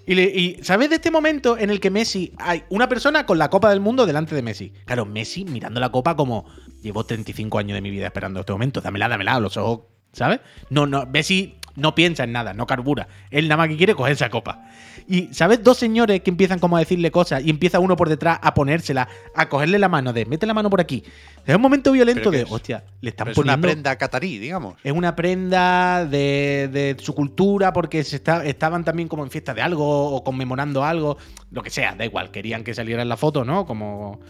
Y, le- y ¿sabes de este momento en el que Messi hay una persona con la Copa del Mundo delante de Messi? Claro, Messi mirando la copa como llevo 35 años de mi vida esperando este momento, dámela, dámela, los ojos, ¿sabes? No, no, Messi no piensa en nada, no carbura. Él nada más que quiere coger esa copa. Y, ¿sabes? Dos señores que empiezan como a decirle cosas y empieza uno por detrás a ponérsela, a cogerle la mano de, mete la mano por aquí. Es un momento violento ¿Pero qué de, es? hostia, le están Pero es una poniendo... prenda catarí, digamos. Es una prenda de, de su cultura porque se está, estaban también como en fiesta de algo o conmemorando algo, lo que sea, da igual, querían que saliera en la foto, ¿no? Como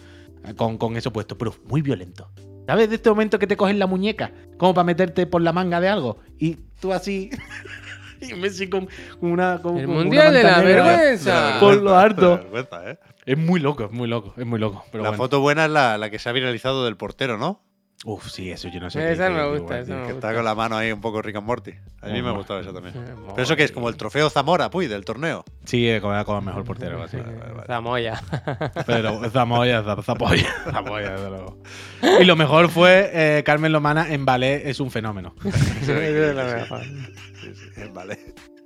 con, con eso puesto, pero muy violento. ¿Sabes? De este momento que te cogen la muñeca, como para meterte por la manga de algo, y tú así, y Messi con, con una... Con, El con una mundial de la negra. vergüenza. Por lo harto. ¿eh? Es muy loco, es muy loco, es muy loco. Pero la bueno. foto buena es la, la que se ha viralizado del portero, ¿no? Uf, sí, eso yo no sé. Esa qué- me gusta, esa me Que gusta. está con la mano ahí un poco Rick and Morty. A mí me ha gustado eso también. Eh, Pero eso que es como el trofeo Zamora, puy, del torneo. Sí, es como, como el mejor portero, así. Zamoya. Pero Zamoya, Zap- Zapoya, Zapoya, desde luego. Y lo mejor fue eh, Carmen Lomana en ballet es un fenómeno. Eso es lo mejor. Sí, sí. En ballet.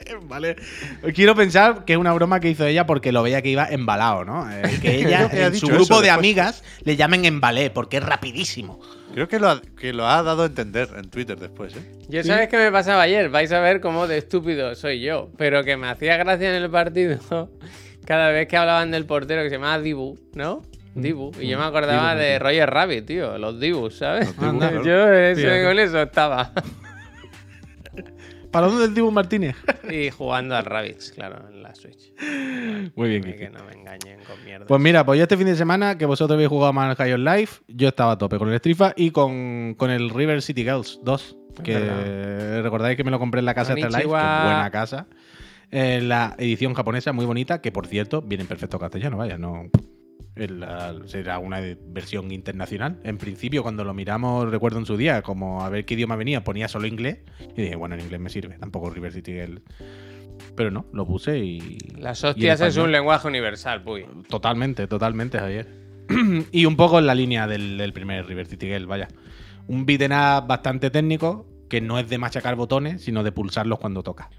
Quiero pensar que es una broma que hizo ella porque lo veía que iba embalado, ¿no? Eh, que ella, en su grupo eso de después. amigas, le llamen en ballet porque es rapidísimo. Creo que lo, ha, que lo ha dado a entender en Twitter después, ¿eh? Yo sabes qué me pasaba ayer, vais a ver cómo de estúpido soy yo, pero que me hacía gracia en el partido cada vez que hablaban del portero que se llamaba Dibu, ¿no? Dibu. Y yo me acordaba Dibu, de. Roger Rabbit, tío, los Dibus, ¿sabes? Los claro. yo Fíjate. con eso estaba. ¿Para dónde el Dibu Martínez? y jugando al Rabbids, claro, en la Switch. Muy bien, Que Kiki. no me engañen con mierda. Pues mira, pues yo este fin de semana que vosotros habéis jugado más High on Life, yo estaba a tope con el Strifa y con, con el River City Girls 2. Que recordáis que me lo compré en la casa Extra Life, que es Konnichiwa. buena casa. Eh, la edición japonesa, muy bonita, que por cierto, viene en perfecto castellano, vaya, no. El- será una versión internacional. En principio, cuando lo miramos, recuerdo en su día, como a ver qué idioma venía, ponía solo inglés. Y dije, bueno, en inglés me sirve, tampoco River City Girls. Pero no, lo puse y. Las y hostias es un lenguaje universal, puy. Totalmente, totalmente, Javier. y un poco en la línea del, del primer River City Girl, vaya. Un beat'em up bastante técnico, que no es de machacar botones, sino de pulsarlos cuando toca.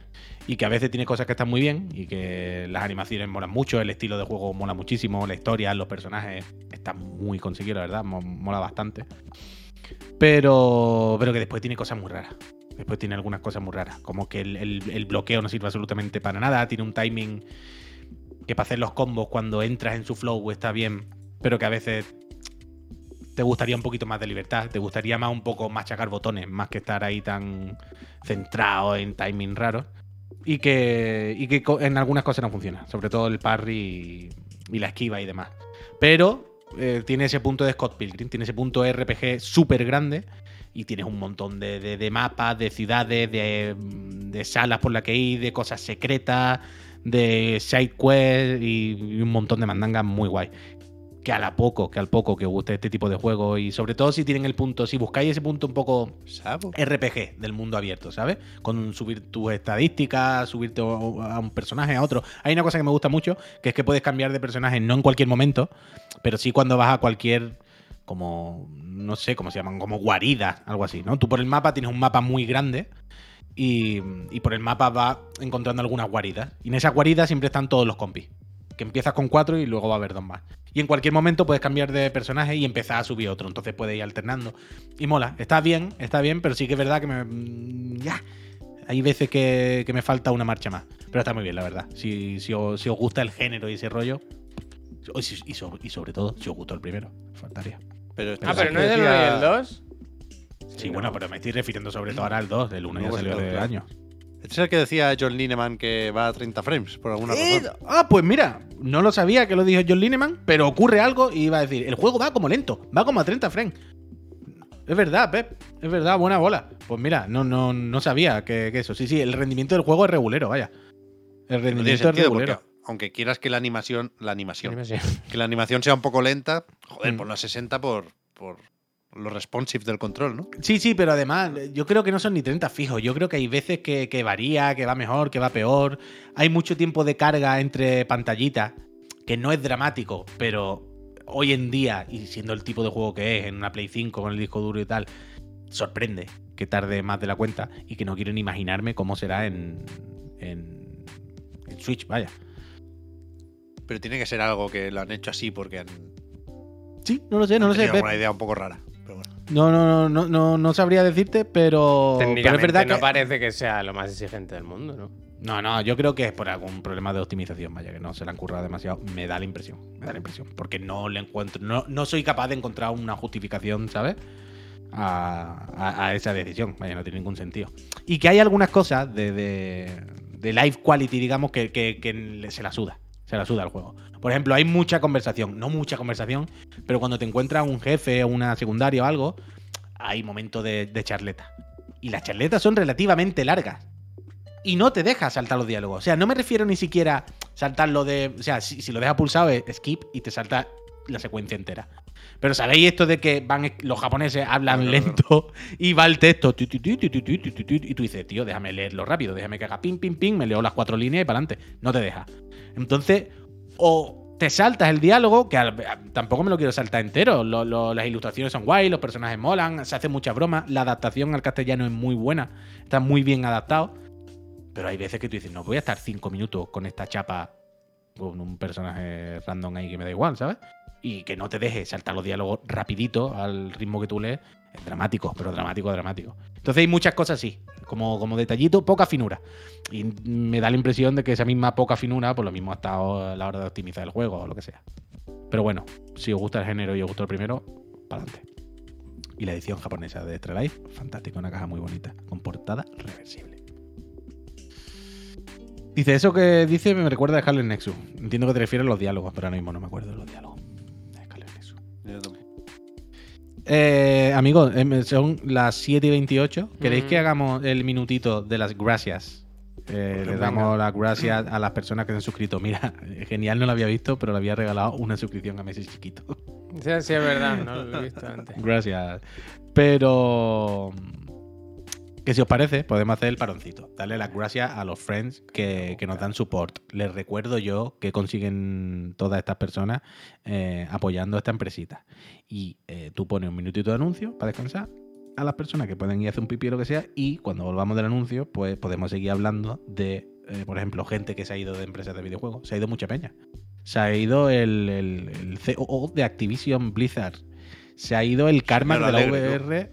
Y que a veces tiene cosas que están muy bien y que las animaciones molan mucho, el estilo de juego mola muchísimo, la historia, los personajes están muy conseguidos, la verdad, mo- mola bastante. Pero, pero que después tiene cosas muy raras. Después tiene algunas cosas muy raras, como que el, el- el bloqueo no sirve absolutamente para nada, tiene un timing que para hacer los combos cuando entras en su flow está bien, pero que a veces te gustaría un poquito más de libertad, te gustaría más un poco machacar botones, más que estar ahí tan centrado en timing raro. Y que, y que en algunas cosas no funciona, sobre todo el parry y, la esquiva y demás. Pero eh, tiene ese punto de Scott Pilgrim, tiene ese punto RPG súper grande y tienes un montón de, de- de mapas, de ciudades, de, de salas por las que ir, de cosas secretas, de side quest y, y un montón de mandangas muy guay. Que a la poco, que al poco que guste este tipo de juego y sobre todo si tienen el punto, si buscáis ese punto un poco ¿Sabo? RPG del mundo abierto, ¿sabes? Con subir tus estadísticas, subirte a un personaje, a otro. Hay una cosa que me gusta mucho, que es que puedes cambiar de personaje no en cualquier momento, pero sí cuando vas a cualquier, como, no sé cómo se llaman, como guarida, algo así, ¿no? Tú por el mapa tienes un mapa muy grande y, y por el mapa vas encontrando algunas guaridas. Y en esas guaridas siempre están todos los compis. Que empiezas con cuatro y luego va a haber dos más. Y en cualquier momento puedes cambiar de personaje y empezar a subir otro. Entonces puedes ir alternando. Y mola, está bien, está bien, pero sí que es verdad que me. mm, Ya. Hay veces que, que me falta una marcha más. Pero está muy bien, la verdad. Si, si, os, si os gusta el género y ese rollo. Y, si- y so- y sobre todo, si os gustó el primero. Faltaría. Pero este Ah, pero no es el decía- 1 y el 2. Sí, bueno, pero me estoy refiriendo sobre todo ahora al 2. El 1 ya Luego salió de claro. Este es el que decía John Lineman que va a 30 frames, por alguna Eh, razón. ah, pues mira, no lo sabía que lo dijo John Lineman, pero ocurre algo y iba a decir, el juego va como lento, va como a 30 frames. Es verdad, Pep, es verdad, buena bola. Pues mira, no, no, no sabía que, que eso. Sí, sí, el rendimiento del juego es regulero, vaya. El No rendimiento es sentido porque, regulero. aunque quieras que la animación, la animación, Animación. que la animación sea un poco lenta, joder, Mm. ponlo a 60 por, por lo responsive del control, ¿no? Sí, sí, pero además, yo creo que no son ni 30 fijos. Yo creo que hay veces que, que varía, que va mejor, que va peor. Hay mucho tiempo de carga entre pantallitas, que no es dramático, pero hoy en día, y siendo el tipo de juego que es, en una Play 5 con el disco duro y tal, sorprende que tarde más de la cuenta y que no quiero ni imaginarme cómo será en, en, en Switch, vaya. Pero tiene que ser algo que lo han hecho así porque han Sí, no lo sé, no lo sé. Pep. alguna idea un poco rara. No, no, no, no, no, no sabría decirte, pero, pero es Técnicamente verdad no que... parece que sea lo más exigente del mundo, ¿no? No, no, yo creo que es por algún problema de optimización, vaya, que no se le han currado demasiado. Me da la impresión, me da la impresión. Porque no le encuentro, no, no soy capaz de encontrar una justificación, ¿sabes? A, a- a esa decisión, vaya, no tiene ningún sentido. Y que hay algunas cosas de, de, de live quality, digamos, que, que- que se la suda. La suda el juego. Por ejemplo, hay mucha conversación, no mucha conversación, pero cuando te encuentras un jefe o una secundaria o algo, hay momentos de, charleta. Y las charletas son relativamente largas y no te deja saltar los diálogos. O sea, no me refiero ni siquiera saltar lo de. O sea, si, si lo dejas pulsado es skip y te salta la secuencia entera. Pero ¿sabéis esto de que van los japoneses hablan lento y va el texto? Y tú dices, tío, déjame leerlo rápido, déjame que haga pim pim ping, me leo las cuatro líneas y para adelante. No te deja. Entonces, o te saltas el diálogo, que tampoco me lo quiero saltar entero. Las ilustraciones son guay, los personajes molan, se hace muchas bromas, la adaptación al castellano es muy buena, está muy bien adaptado. Pero hay veces que tú dices, no, voy a estar cinco minutos con esta chapa con un personaje random ahí que me da igual, ¿sabes? Y que no te deje saltar los diálogos rapidito al ritmo que tú lees. Es dramático, pero dramático, dramático. Entonces hay muchas cosas así, como, como detallito, poca finura. Y me da la impresión de que esa misma poca finura, por lo mismo ha estado a la hora de optimizar el juego o lo que sea. Pero bueno, si os gusta el género y os gustó el primero, para adelante. Y la edición japonesa de Extra Life, fantástico, una caja muy bonita, con portada reversible. Dice, eso que dice me recuerda a Scarlet Nexus. Entiendo que te refieres a los diálogos, pero ahora mismo no me acuerdo de los diálogos. Yo tampoco. Eh, amigos, em, son las 7 y 28. ¿Queréis Mm. que hagamos el minutito de las gracias? Eh, le venga. damos las gracias a las personas que se han suscrito. Mira, genial, no lo había visto, pero le había regalado una suscripción a Messi Chiquito. Sí, sí, es verdad, no lo he visto antes. Gracias. Pero. Que si os parece, podemos hacer el paroncito. Darle las gracias a los friends que, que nos dan support. Les recuerdo yo que consiguen todas estas personas eh, apoyando esta empresita. Y eh, tú pones un minutito de anuncio para descansar a las personas que pueden ir a hacer un pipí o lo que sea. Y cuando volvamos del anuncio, pues podemos seguir hablando de, eh, por ejemplo, gente que se ha ido de empresas de videojuegos. Se ha ido mucha peña. Se ha ido el, el, el COO de Activision Blizzard. Se ha ido el Carmack de la Alegre, VR.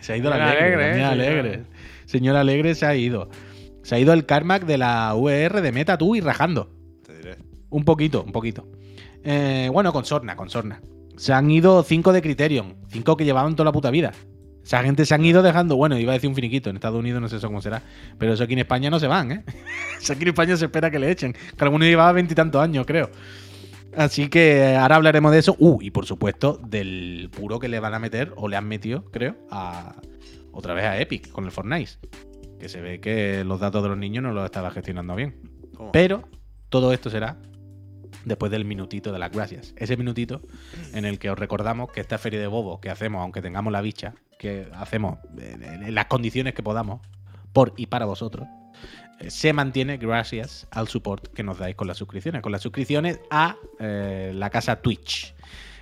Se ha ido la Alegre. Alegre, señor Alegre. señor. Alegre se ha ido. Se ha ido el Carmack de la VR de Meta tú y rajando. Te diré. Un poquito, un poquito. Eh, bueno, con Sorna, con Sorna. Se han ido cinco de Criterion. Cinco que llevaban toda la puta vida. Esa gente se han ido dejando, bueno, iba a decir un finiquito, en Estados Unidos no sé eso cómo será, pero eso aquí en España no se van, ¿eh? Eso aquí en España se espera que le echen. Que alguno llevaba veintitantos años, creo. Así que ahora hablaremos de eso. Uh, y por supuesto, del puro que le van a meter, o le han metido, creo, a otra vez a Epic con el Fortnite. Que se ve que los datos de los niños no los estaba gestionando bien. ¿Cómo? Pero todo esto será después del minutito de las gracias. Ese minutito en el que os recordamos que esta feria de bobos que hacemos, aunque tengamos la bicha, que hacemos en las condiciones que podamos, por y para vosotros, se mantiene gracias al support que nos dais con las suscripciones, con las suscripciones a eh, la casa Twitch.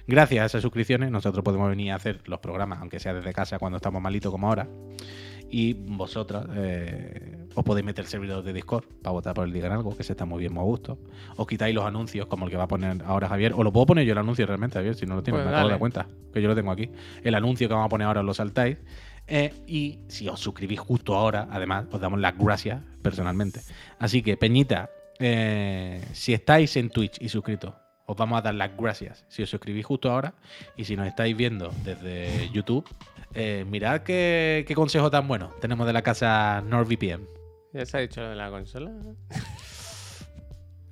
Gracias a esas suscripciones nosotros podemos venir a hacer los programas, aunque sea desde casa cuando estamos malitos como ahora. Y vosotros eh, os podéis meter el servidor de Discord para votar por el Digan Algo, que se está muy bien, muy a gusto. Os quitáis los anuncios, como el que va a poner ahora Javier. O lo puedo poner yo el anuncio realmente, Javier, si no lo tienes, Pues me acabo de dar cuenta, que yo lo tengo aquí. El anuncio que vamos a poner ahora lo saltáis. Eh, y si os suscribís justo ahora, además, os damos las gracias personalmente. Así que, Peñita, eh, si estáis en Twitch y suscritos, os vamos a dar las gracias si os suscribís justo ahora. Y si nos estáis viendo desde YouTube, eh, mirad qué, consejo tan bueno tenemos de la casa NordVPN. ¿Ya se ha dicho lo de la consola?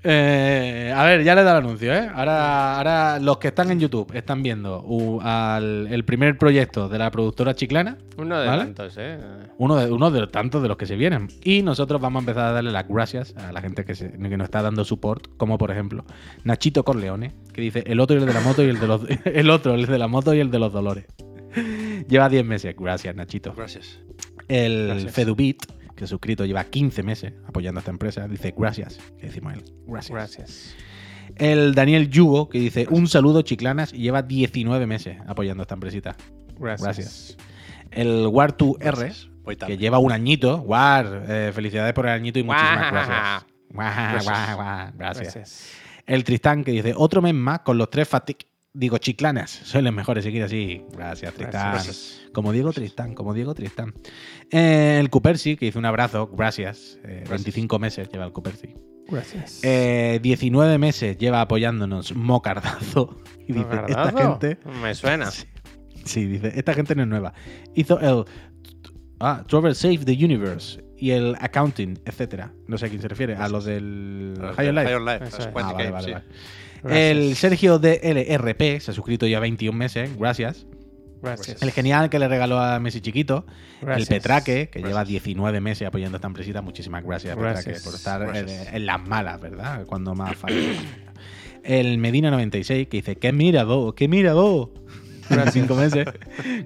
Eh, a ver, ya le dado el anuncio, ¿eh? Ahora, ahora los que están en YouTube están viendo uh, al- el primer proyecto de la productora chiclana. Uno de ¿Vale? tantos, ¿eh? Uno de, uno de tantos de los que se vienen. Y nosotros vamos a empezar a darle las gracias a la gente que, se- que nos está dando support, como por ejemplo Nachito Corleone, que dice el otro y el de la moto y el de los el otro, el de la moto y el de los dolores. Lleva 10 meses. Gracias, Nachito. Gracias. El Gracias. Fedubit, que es suscrito, lleva 15 meses apoyando a esta empresa. Dice gracias. Que decimos él. Gracias. Gracias. El Daniel Yugo, que dice un saludo, chiclanas, y lleva 19 meses apoyando a esta empresita. Gracias. Gracias. El War2R, Gracias. Voy tarde. que lleva un añito. War, eh, felicidades por el añito y muchísimas gracias. Gracias. Gracias. El Tristán, que dice otro mes más con los tres Fatic Digo, chiclanas, sois los mejores, seguir así. Gracias, Tristán. Gracias. Como Diego Tristán, como Diego Tristán. Eh, el Cupersi, que hizo un abrazo, gracias. Eh, 25 meses lleva el Cupersi. Gracias. Eh, 19 meses lleva apoyándonos Mocardazo. Y dice, esta gente... Me suena. Sí, sí, dice, esta gente no es nueva. Hizo el... Ah, Trover Save the Universe y el Accounting, etcétera. No sé a quién se refiere. A los del High on Life. High on Life, Ah, vale, vale, sí. vale. Gracias. El Sergio de LRP se ha suscrito ya 21 meses, gracias. Gracias. El genial que le regaló a Messi Chiquito. Gracias. El Petraque, que lleva Gracias. 19 meses apoyando a esta empresita. Muchísimas gracias. Petraque, por estar en, las malas, ¿verdad? Cuando más falla. El Medina96, que dice, ¡qué mirador! ¡Qué mirador! Gracias. 25 meses.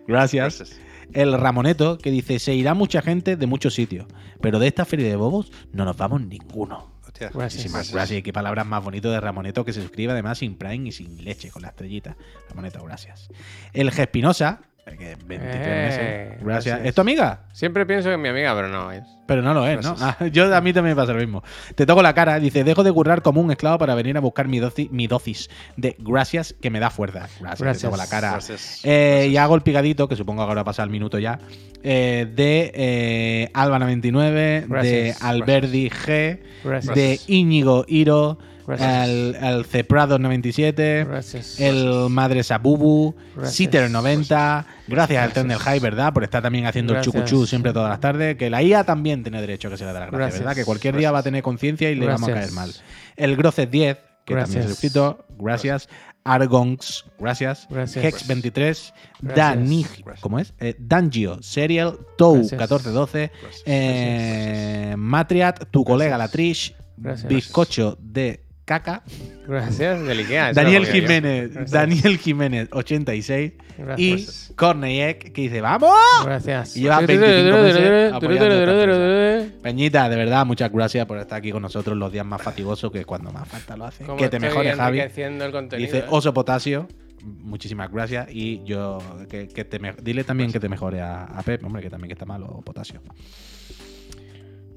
Gracias. Gracias. El Ramoneto, que dice, se irá mucha gente de muchos sitios, pero de esta feria de bobos no nos vamos ninguno. Hostia, Gracias. Muchísimas gracias. Y qué palabras más bonitas de Ramoneto que se suscribe además sin Prime y sin leche, con la estrellita. Ramoneto, gracias. El Gespinosa, que 23 Eh, meses. Gracias. gracias. ¿Es tu amiga? Siempre pienso que es mi amiga, pero no es. Pero no lo es, ¿no? Ah, yo a mí también me pasa lo mismo. Te toco la cara, dice, dejo de currar como un esclavo para venir a buscar mi, doci- mi dosis de gracias que me da fuerza. Gracias, Gracias. te toco la cara. Gracias. Eh, Gracias. y hago el pigadito, que supongo que ahora pasa el minuto ya, eh, de eh, Alba99, de Gracias. Alberdi G, Gracias. de Íñigo Iro, Gracias. el, el Ceprado97, Gracias. el Madre Sabubu, Gracias. Siter90, gracias al tren del. High, ¿verdad? Por estar también haciendo Gracias. el chucuchú siempre todas las tardes, que la IA también tiene derecho a que se le dé la gracia, Gracias. ¿verdad? Que cualquier día va a tener conciencia y le vamos a caer mal. El Groces 10, que también se suscrito, gracias. Argonx, gracias. Gracias. Hex23, Gracias. Dani, Gracias. ¿cómo es? Eh, Dangio, Serial, Tou, Gracias. 1412, Gracias. eh, Matriat, tu colega la Trish, Gracias. Bizcocho de Caca, Gracias. Del Ikea. Daniel. Jiménez, Gracias. Daniel Jiménez, 86, Gracias. y Corneyek, que dice, ¡vamos! Gracias. Y lleva 25 meses apoyando. Peñita, de verdad, muchas gracias por estar aquí con nosotros los días más fatigosos que cuando más falta lo hace. Que te mejores, Javi. el Dice ¿eh? Oso Potasio. Muchísimas gracias. Y yo, que, que te me- dile también que te mejore a, a Pep, hombre, que también que está malo Potasio.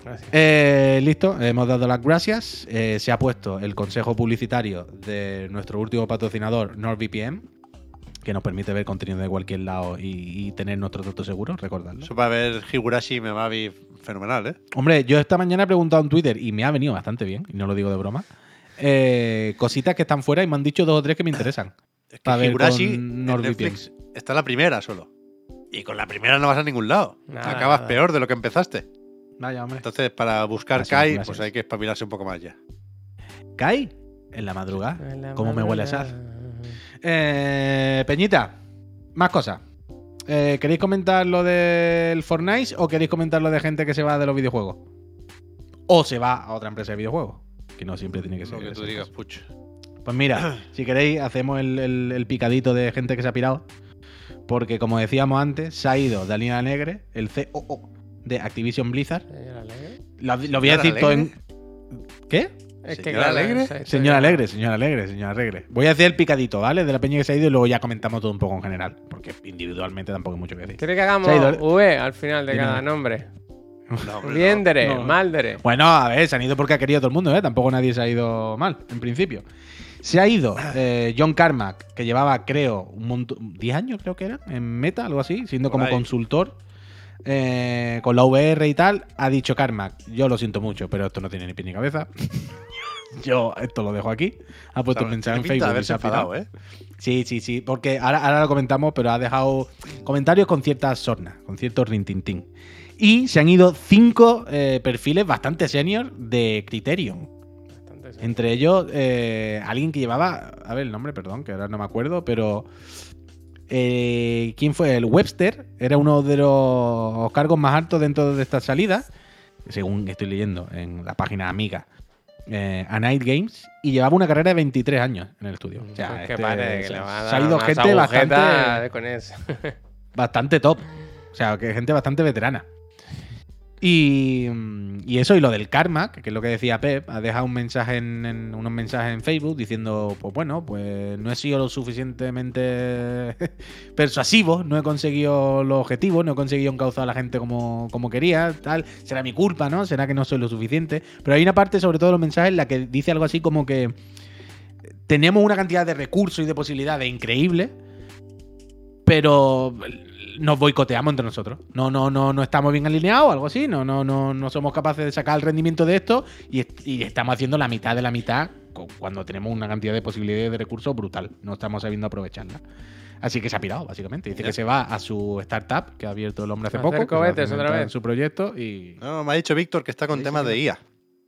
Gracias. Eh, listo, hemos dado las gracias. Eh, se ha puesto el consejo publicitario de nuestro último patrocinador, NordVPN, que nos permite ver contenido de cualquier lado y, y tener nuestros datos seguros, recordadlo. Eso para ver Higurashi y Memabi fenomenal, ¿eh? Hombre, yo esta mañana he preguntado en Twitter y me ha venido bastante bien, y no lo digo de broma. eh, cositas que están fuera y me han dicho dos o tres que me interesan. Es que Pa' ver Higurashi con en NordVPN. Netflix está la primera solo. Y con la primera no vas a ningún lado. Nada, Acabas nada. peor de lo que empezaste. Vaya, hombre. Entonces, para buscar Gracias, Kai, gracias. pues hay que espabilarse un poco más ya. ¿Kai? En la madrugada. En la ¿Cómo me huele a sal? Eh, Peñita, más cosas. Eh, ¿Queréis comentar lo del Fortnite o queréis comentar lo de gente que se va de los videojuegos? O se va a otra empresa de videojuegos. Que no siempre tiene que ser. Lo que tú digas, caso. Puch. Pues mira, si queréis, hacemos el, el- el picadito de gente que se ha pirado. Porque, como decíamos antes, se ha ido Dalina Negre, el COO de Activision Blizzard. Lo, lo voy a ¿Señora decir todo en. ¿Qué? Es que ¿Señora Alegre? Señora Alegre, señora Alegre, señora Alegre. Voy a hacer el picadito, ¿vale? De la peña que se ha ido y luego ya comentamos todo un poco en general. Porque individualmente tampoco hay mucho que decir. ¿Quiere que hagamos V al final de cada nombre? No, hombre, Biendere, no. Maldere. Bueno, a ver, se han ido porque ha querido todo el mundo, ¿eh? Tampoco nadie se ha ido mal, en principio. Se ha ido eh, John Carmack, que llevaba, creo, un montón, 10 años creo que era, en Meta, algo así, siendo Por como ahí. consultor eh, con la VR y tal. Ha dicho Carmack, yo lo siento mucho, pero esto no tiene ni pie ni cabeza. yo esto lo dejo aquí. Ha puesto un mensaje en Facebook. se ha enfadado, ¿eh? Sí, sí, sí, porque ahora, ahora lo comentamos, pero ha dejado comentarios con ciertas sornas, con ciertos rintintín. Y se han ido cinco eh, perfiles bastante senior de Criterion. Bastante. Entre ellos, eh, alguien que llevaba, a ver el nombre, perdón, que ahora no me acuerdo, pero... eh, ¿Quién fue? El Webster era uno de los cargos más altos dentro de esta salida, según estoy leyendo en la página amiga. eh, a Night Games y llevaba una carrera de 23 años en el estudio. O sea, este, ha ido unas gente bastante, agujetas con eso. bastante top. O sea, que gente bastante veterana. Y, mm, y eso, y lo del karma, que es lo que decía Pep, ha dejado un mensaje en, unos mensajes en Facebook diciendo, pues bueno, pues no he sido lo suficientemente persuasivo, no he conseguido los objetivos, no he conseguido encauzar a la gente como, como quería, tal. Será mi culpa, ¿no? Será que no soy lo suficiente. Pero hay una parte, sobre todo los mensajes, en la que dice algo así como que tenemos una cantidad de recursos y de posibilidades increíbles, pero nos boicoteamos entre nosotros. No, no, no, no estamos bien alineados, algo así. No, no, no, no somos capaces de sacar el rendimiento de esto y, est- y estamos haciendo la mitad de la mitad cu- cuando tenemos una cantidad de posibilidades de recursos brutal. No estamos sabiendo aprovecharla. Así que se ha pirado, básicamente. Dice Ya. que se va a su startup que ha abierto el hombre hace poco. cohetes otra vez. En su proyecto y. No, me ha dicho Víctor que está con Sí, temas sí, de IA.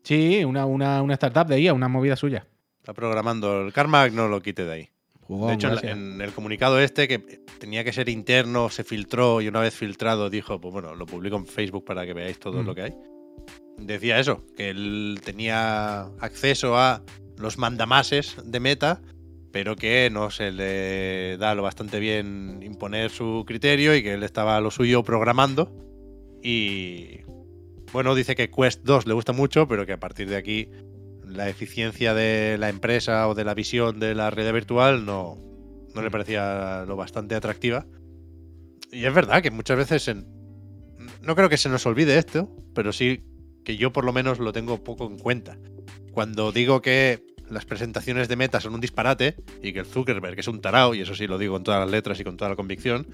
Sí, una, una, una startup de IA, una movida suya. Está programando. El Carmack no lo quite de ahí. De hecho, en, el comunicado este, que tenía que ser interno, se filtró y una vez filtrado dijo, pues bueno, lo publico en Facebook para que veáis todo Mm. lo que hay. Decía eso, que él tenía acceso a los mandamases de Meta, pero que no se le da lo bastante bien imponer su criterio y que él estaba lo suyo programando. Y bueno, dice que Quest 2 le gusta mucho, pero que a partir de aquí la eficiencia de la empresa o de la visión de la red virtual no, no le parecía lo bastante atractiva. Y es verdad que muchas veces en- no creo que se nos olvide esto, pero sí que yo por lo menos lo tengo poco en cuenta. Cuando digo que las presentaciones de Meta son un disparate y que el Zuckerberg es un tarao, y eso sí lo digo con todas las letras y con toda la convicción,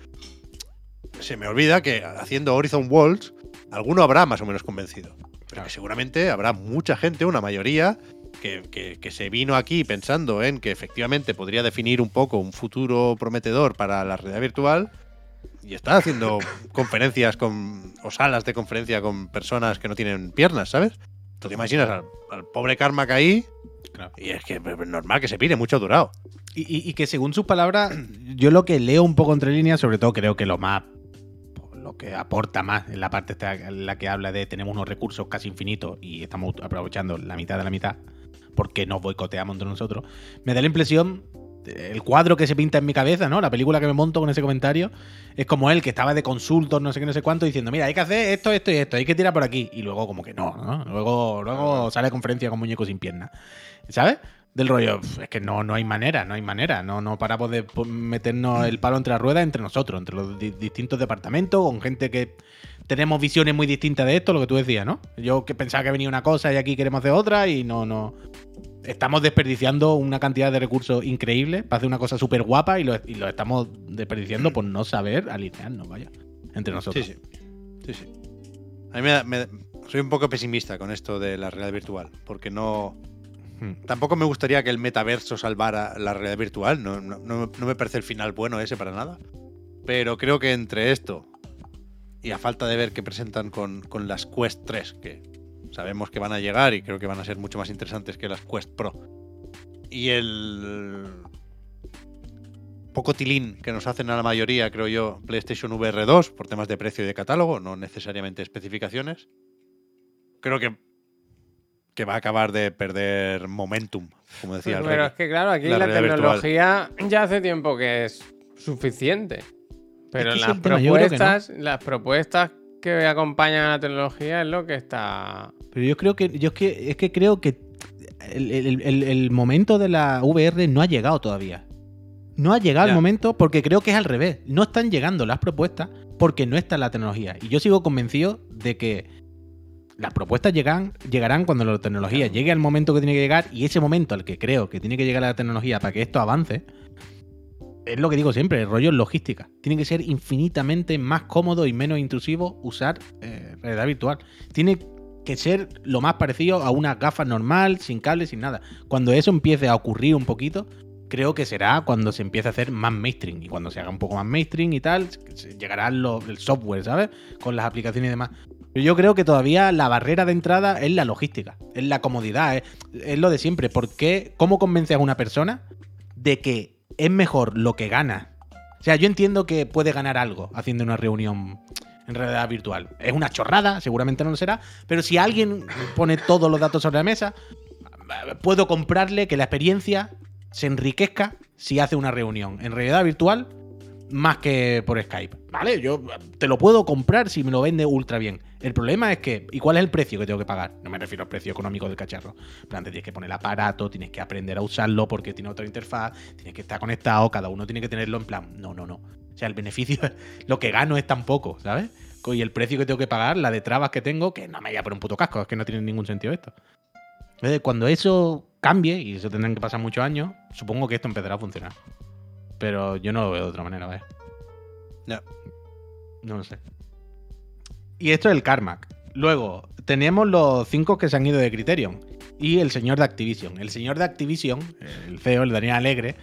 se me olvida que haciendo Horizon Worlds, alguno habrá más o menos convencido. Pero que seguramente habrá mucha gente, una mayoría, que, que- que se vino aquí pensando en que efectivamente podría definir un poco un futuro prometedor para la realidad virtual y está haciendo conferencias con, o salas de conferencia con personas que no tienen piernas, ¿sabes? Tú te imaginas al, al pobre Karma ahí Claro. y es que es normal que se pire, mucho ha durado. Y, y- y que según sus palabras, yo lo que leo un poco entre líneas, sobre todo creo que lo más. Lo que aporta más en la parte esta en la que habla de tenemos unos recursos casi infinitos y estamos aprovechando la mitad de la mitad porque nos boicoteamos entre nosotros. Me da la impresión, el cuadro que se pinta en mi cabeza, ¿no? La película que me monto con ese comentario, es como él que estaba de consultor, no sé qué, no sé cuánto, diciendo, mira, hay que hacer esto, esto y esto, hay que tirar por aquí. Y luego como que no, ¿no? Luego, luego sale a conferencia con muñecos sin piernas. ¿Sabes? Del rollo, "Pf, es que no, no hay manera, no hay manera. No, no paramos de meternos el palo entre las ruedas entre nosotros, entre los di- distintos departamentos, con gente que tenemos visiones muy distintas de esto, lo que tú decías, ¿no? Yo que pensaba que venía una cosa y aquí queremos hacer otra y no, no. Estamos desperdiciando una cantidad de recursos increíble para hacer una cosa súper guapa y lo, y lo estamos desperdiciando por no saber alinearnos, vaya, entre Sí, nosotros. sí. Sí, sí. A mí me, da- me soy un poco pesimista con esto de la realidad virtual, porque no. Hmm. Tampoco me gustaría que el metaverso salvara la realidad virtual, no, no- no- me parece el final bueno ese para nada. Pero creo que entre esto y a falta de ver qué presentan con, con las Quest 3, que sabemos que van a llegar y creo que van a ser mucho más interesantes que las Quest Pro, y el poco tilín que nos hacen a la mayoría, creo yo, PlayStation VR 2 por temas de precio y de catálogo, no necesariamente especificaciones. Creo que, que va a acabar de perder momentum, como decía el Pero rey. es que claro, aquí La la, realidad virtual. tecnología ya hace tiempo que es suficiente. Pero Es que las no. propuestas, las propuestas que acompañan a la tecnología es lo que está. Pero yo creo que, yo es que, es que creo que el, el- el- el momento de la VR no ha llegado todavía. No ha llegado Ya. el momento porque creo que es al revés. No están llegando las propuestas porque no está la tecnología. Y yo sigo convencido de que las propuestas llegan, llegarán cuando la tecnología llegue al momento que tiene que llegar y ese momento al que creo que tiene que llegar la tecnología para que esto avance. Es lo que digo siempre, el rollo es logística. Tiene que ser infinitamente más cómodo y menos intrusivo usar eh, realidad virtual. Tiene que ser lo más parecido a una gafa normal, sin cable, sin nada. Cuando eso empiece a ocurrir un poquito, creo que será cuando se empiece a hacer más mainstream. Y cuando se haga un poco más mainstream y tal, llegará lo- el software, ¿sabes? Con las aplicaciones y demás. Yo creo que todavía la barrera de entrada es la logística, es la comodidad, es, es lo de siempre. ¿Por qué? ¿Cómo convences a una persona de que es mejor lo que gana? O sea, yo entiendo que puede ganar algo haciendo una reunión en realidad virtual. Es una chorrada, seguramente no lo será, pero si alguien pone todos los datos sobre la mesa, puedo comprarle que la experiencia se enriquezca si hace una reunión en realidad virtual más que por Skype. Vale, yo te lo puedo comprar si me lo vende ultra bien. El problema es que, ¿y cuál es el precio que tengo que pagar? No me refiero al precio económico del cacharro. Plan, te tienes que poner el aparato, tienes que aprender a usarlo porque tiene otra interfaz, tienes que estar conectado, cada uno tiene que tenerlo en plan. No, no, no. O sea, el beneficio, lo que gano es tan poco, ¿sabes? Y el precio que tengo que pagar, la de trabas que tengo, que no me vaya por un puto casco, es que no tiene ningún sentido esto. Cuando eso cambie, y eso tendrán que pasar muchos años, supongo que esto empezará a funcionar. Pero yo no lo veo de otra manera, ¿vale? Ya. No lo sé. Y esto es el Carmack. Luego, tenemos los cinco que se han ido de Criterion. Y el señor de Activision. El señor de Activision, el CEO, el Daniel Alegre,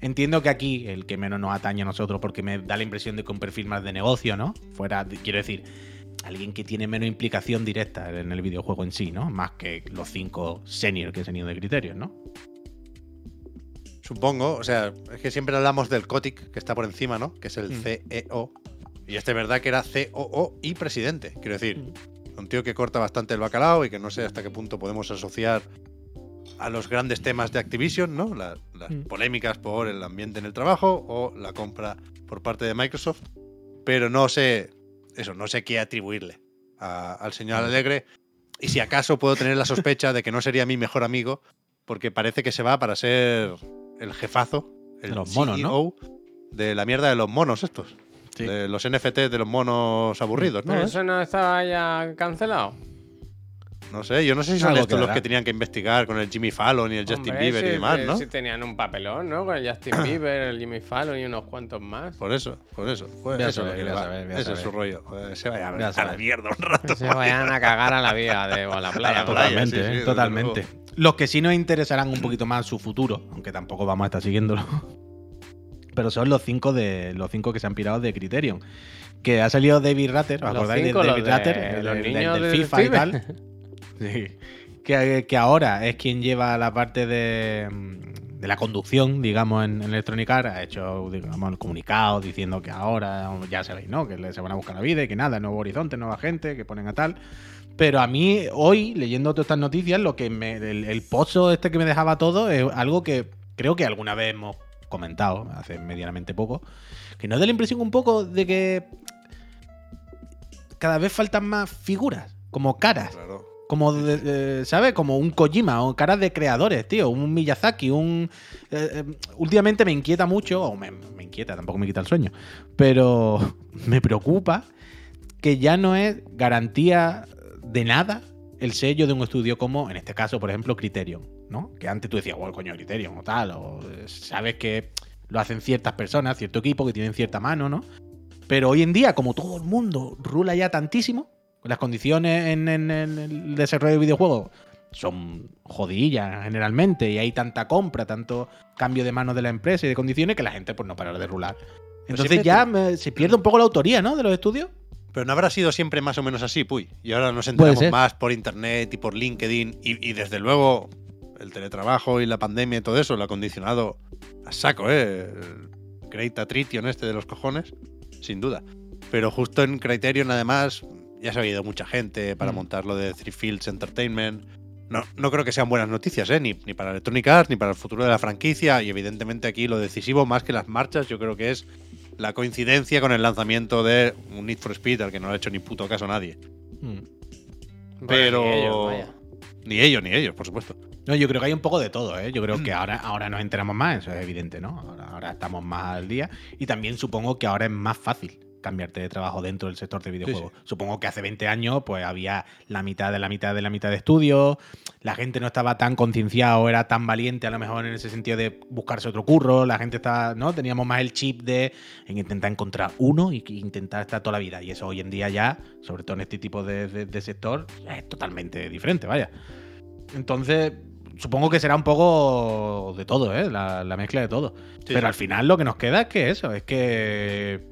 entiendo que aquí el que menos nos atañe a nosotros porque me da la impresión de que un perfil más de negocio, ¿no? Fuera, quiero decir, alguien que tiene menos implicación directa en el videojuego en sí, ¿no? Más que los cinco senior que se han ido de Criterion, ¿no? Supongo, o sea, es que siempre hablamos del COTIC, que está por encima, ¿no? Que es el Mm. CEO. Y este es verdad que era COO y presidente. Quiero decir, Mm. un tío que corta bastante el bacalao y que no sé hasta qué punto podemos asociar a los grandes temas de Activision, ¿no? La- las Mm. polémicas por el ambiente en el trabajo o la compra por parte de Microsoft. Pero no sé, eso, no sé qué atribuirle a- al señor. Alegre. Y si acaso puedo tener la sospecha de que no sería mi mejor amigo, porque parece que se va para ser el jefazo, el los monos, ¿no? CEO de la mierda de los monos estos. Sí. De los NFT de los monos aburridos, ¿no? ¿Pero ¿Es? eso no estaba ya cancelado? No sé, yo no sé si son Algo estos los quedará. que tenían que investigar con el Jimmy Fallon y el Justin Hombre, Bieber y sí, demás, ¿no? sí tenían un papelón, ¿no? Con el Justin Bieber, el Jimmy Fallon y unos cuantos más. Por eso, por eso. Pues Voy a eso saber, es lo que voy a le va. saber, voy a Ese es su rollo. Joder, se vaya a, Voy a a la saber. mierda un rato. Se vayan a cagar a la vida de, o a la playa. Totalmente, sí, sí, ¿eh? desde totalmente. Los que sí nos interesarán un poquito más su futuro, aunque tampoco vamos a estar siguiéndolo. Pero son los cinco de los cinco que se han pirado de Criterion. Que ha salido David Ratter, ¿os Los acordáis cinco, de los David de Ratter? Los niños del del FIFA y tal. Que, ahora es quien lleva la parte de, la conducción, digamos, en, en Electronic Arts. Ha hecho, digamos, el diciendo que ahora, ya sabéis, ¿no? Que se van a buscar la vida y que nada, nuevo horizonte, nueva gente, que ponen a tal. Pero a mí, hoy, leyendo todas estas noticias, lo que me, el, el pozo este que me dejaba todo es algo que creo que alguna vez hemos comentado, hace medianamente poco, que nos da la impresión un poco de que cada vez faltan más figuras, como caras. Claro. Como, de- ¿sabes? Como un Kojima o caras de creadores, tío. Un Miyazaki, un... eh, eh, últimamente me inquieta mucho, o me, inquieta, tampoco me quita el sueño, pero me preocupa que ya no es garantía de nada el sello de un estudio como, en este caso, por ejemplo, Criterion, ¿no? Que antes tú decías, bueno, coño, Criterion o tal, o eh, sabes que lo hacen ciertas personas, cierto equipo que tienen cierta mano, ¿no? Pero hoy en día, como todo el mundo rula ya tantísimo, las condiciones en, en- en el desarrollo de videojuegos son jodillas generalmente y hay tanta compra, tanto cambio de manos de la empresa y de condiciones que la gente pues no para de rular. Entonces ya te- me- se pierde un poco la autoría, ¿no? De los estudios. Pero no habrá sido siempre más o menos así, puy. Y ahora nos enteramos más por internet y por LinkedIn. Y, y desde luego, el teletrabajo y la pandemia y todo eso lo ha condicionado a saco, ¿eh? El Great Attrition este de los cojones, sin duda. Pero justo en Criterion, además, ya se ha ido mucha gente para Mm. montar lo de Three Fields Entertainment. No, no creo que sean buenas noticias, ¿eh? Ni, ni para Electronic Arts, ni para el futuro de la franquicia. Y evidentemente aquí lo decisivo, más que las marchas, yo creo que es la coincidencia con el lanzamiento de un Need for Speed al que no le ha hecho ni puto caso nadie. Mm. Pero. Ni ellos, vaya. Ni ellos, ni ellos, por supuesto. No, yo creo que hay un poco de todo, ¿eh? Yo creo que ahora, ahora nos enteramos más, eso es evidente, ¿no? Ahora, ahora estamos más al día. Y también supongo que ahora es más fácil cambiarte de trabajo dentro del sector de videojuegos. Supongo que hace 20 años, pues había la mitad de la mitad de la mitad de estudios, la gente no estaba tan concienciada o era tan valiente a lo mejor en ese sentido de buscarse otro curro, la gente estaba, ¿no? Teníamos más el chip de en intentar encontrar uno y que intentar estar toda la vida. Y eso hoy en día ya, sobre todo en este tipo de, de- de sector, es totalmente diferente, vaya. Entonces, supongo que será un poco de todo, ¿eh? La, la mezcla de todo. Pero al final lo que nos queda es que eso, es que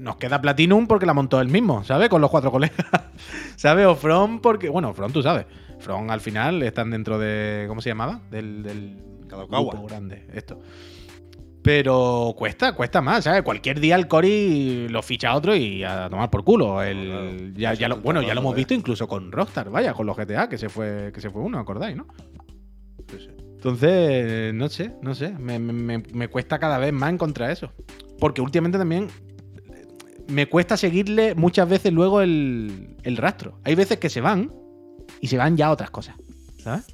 nos queda Platinum porque la montó él mismo, ¿sabes? Con los cuatro colegas. ¿Sabes? O From porque, bueno, From tú sabes. From al final están dentro de, ¿cómo se llamaba? Del, del Kadokawa. grupo grande, esto. Pero cuesta, cuesta más, ¿sabes? Cualquier día el Cory lo ficha a otro y a tomar por culo. El, Claro. ya, ya lo, bueno, ya lo hemos visto incluso con Rockstar, vaya, con los GTA, que se fue, que se fue uno, ¿acordáis, no? Entonces, no sé, no sé. Me, me- me cuesta cada vez más encontrar eso. Porque últimamente también me cuesta seguirle muchas veces luego el, el rastro. Hay veces que se van y se van ya a otras cosas. ¿Sabes?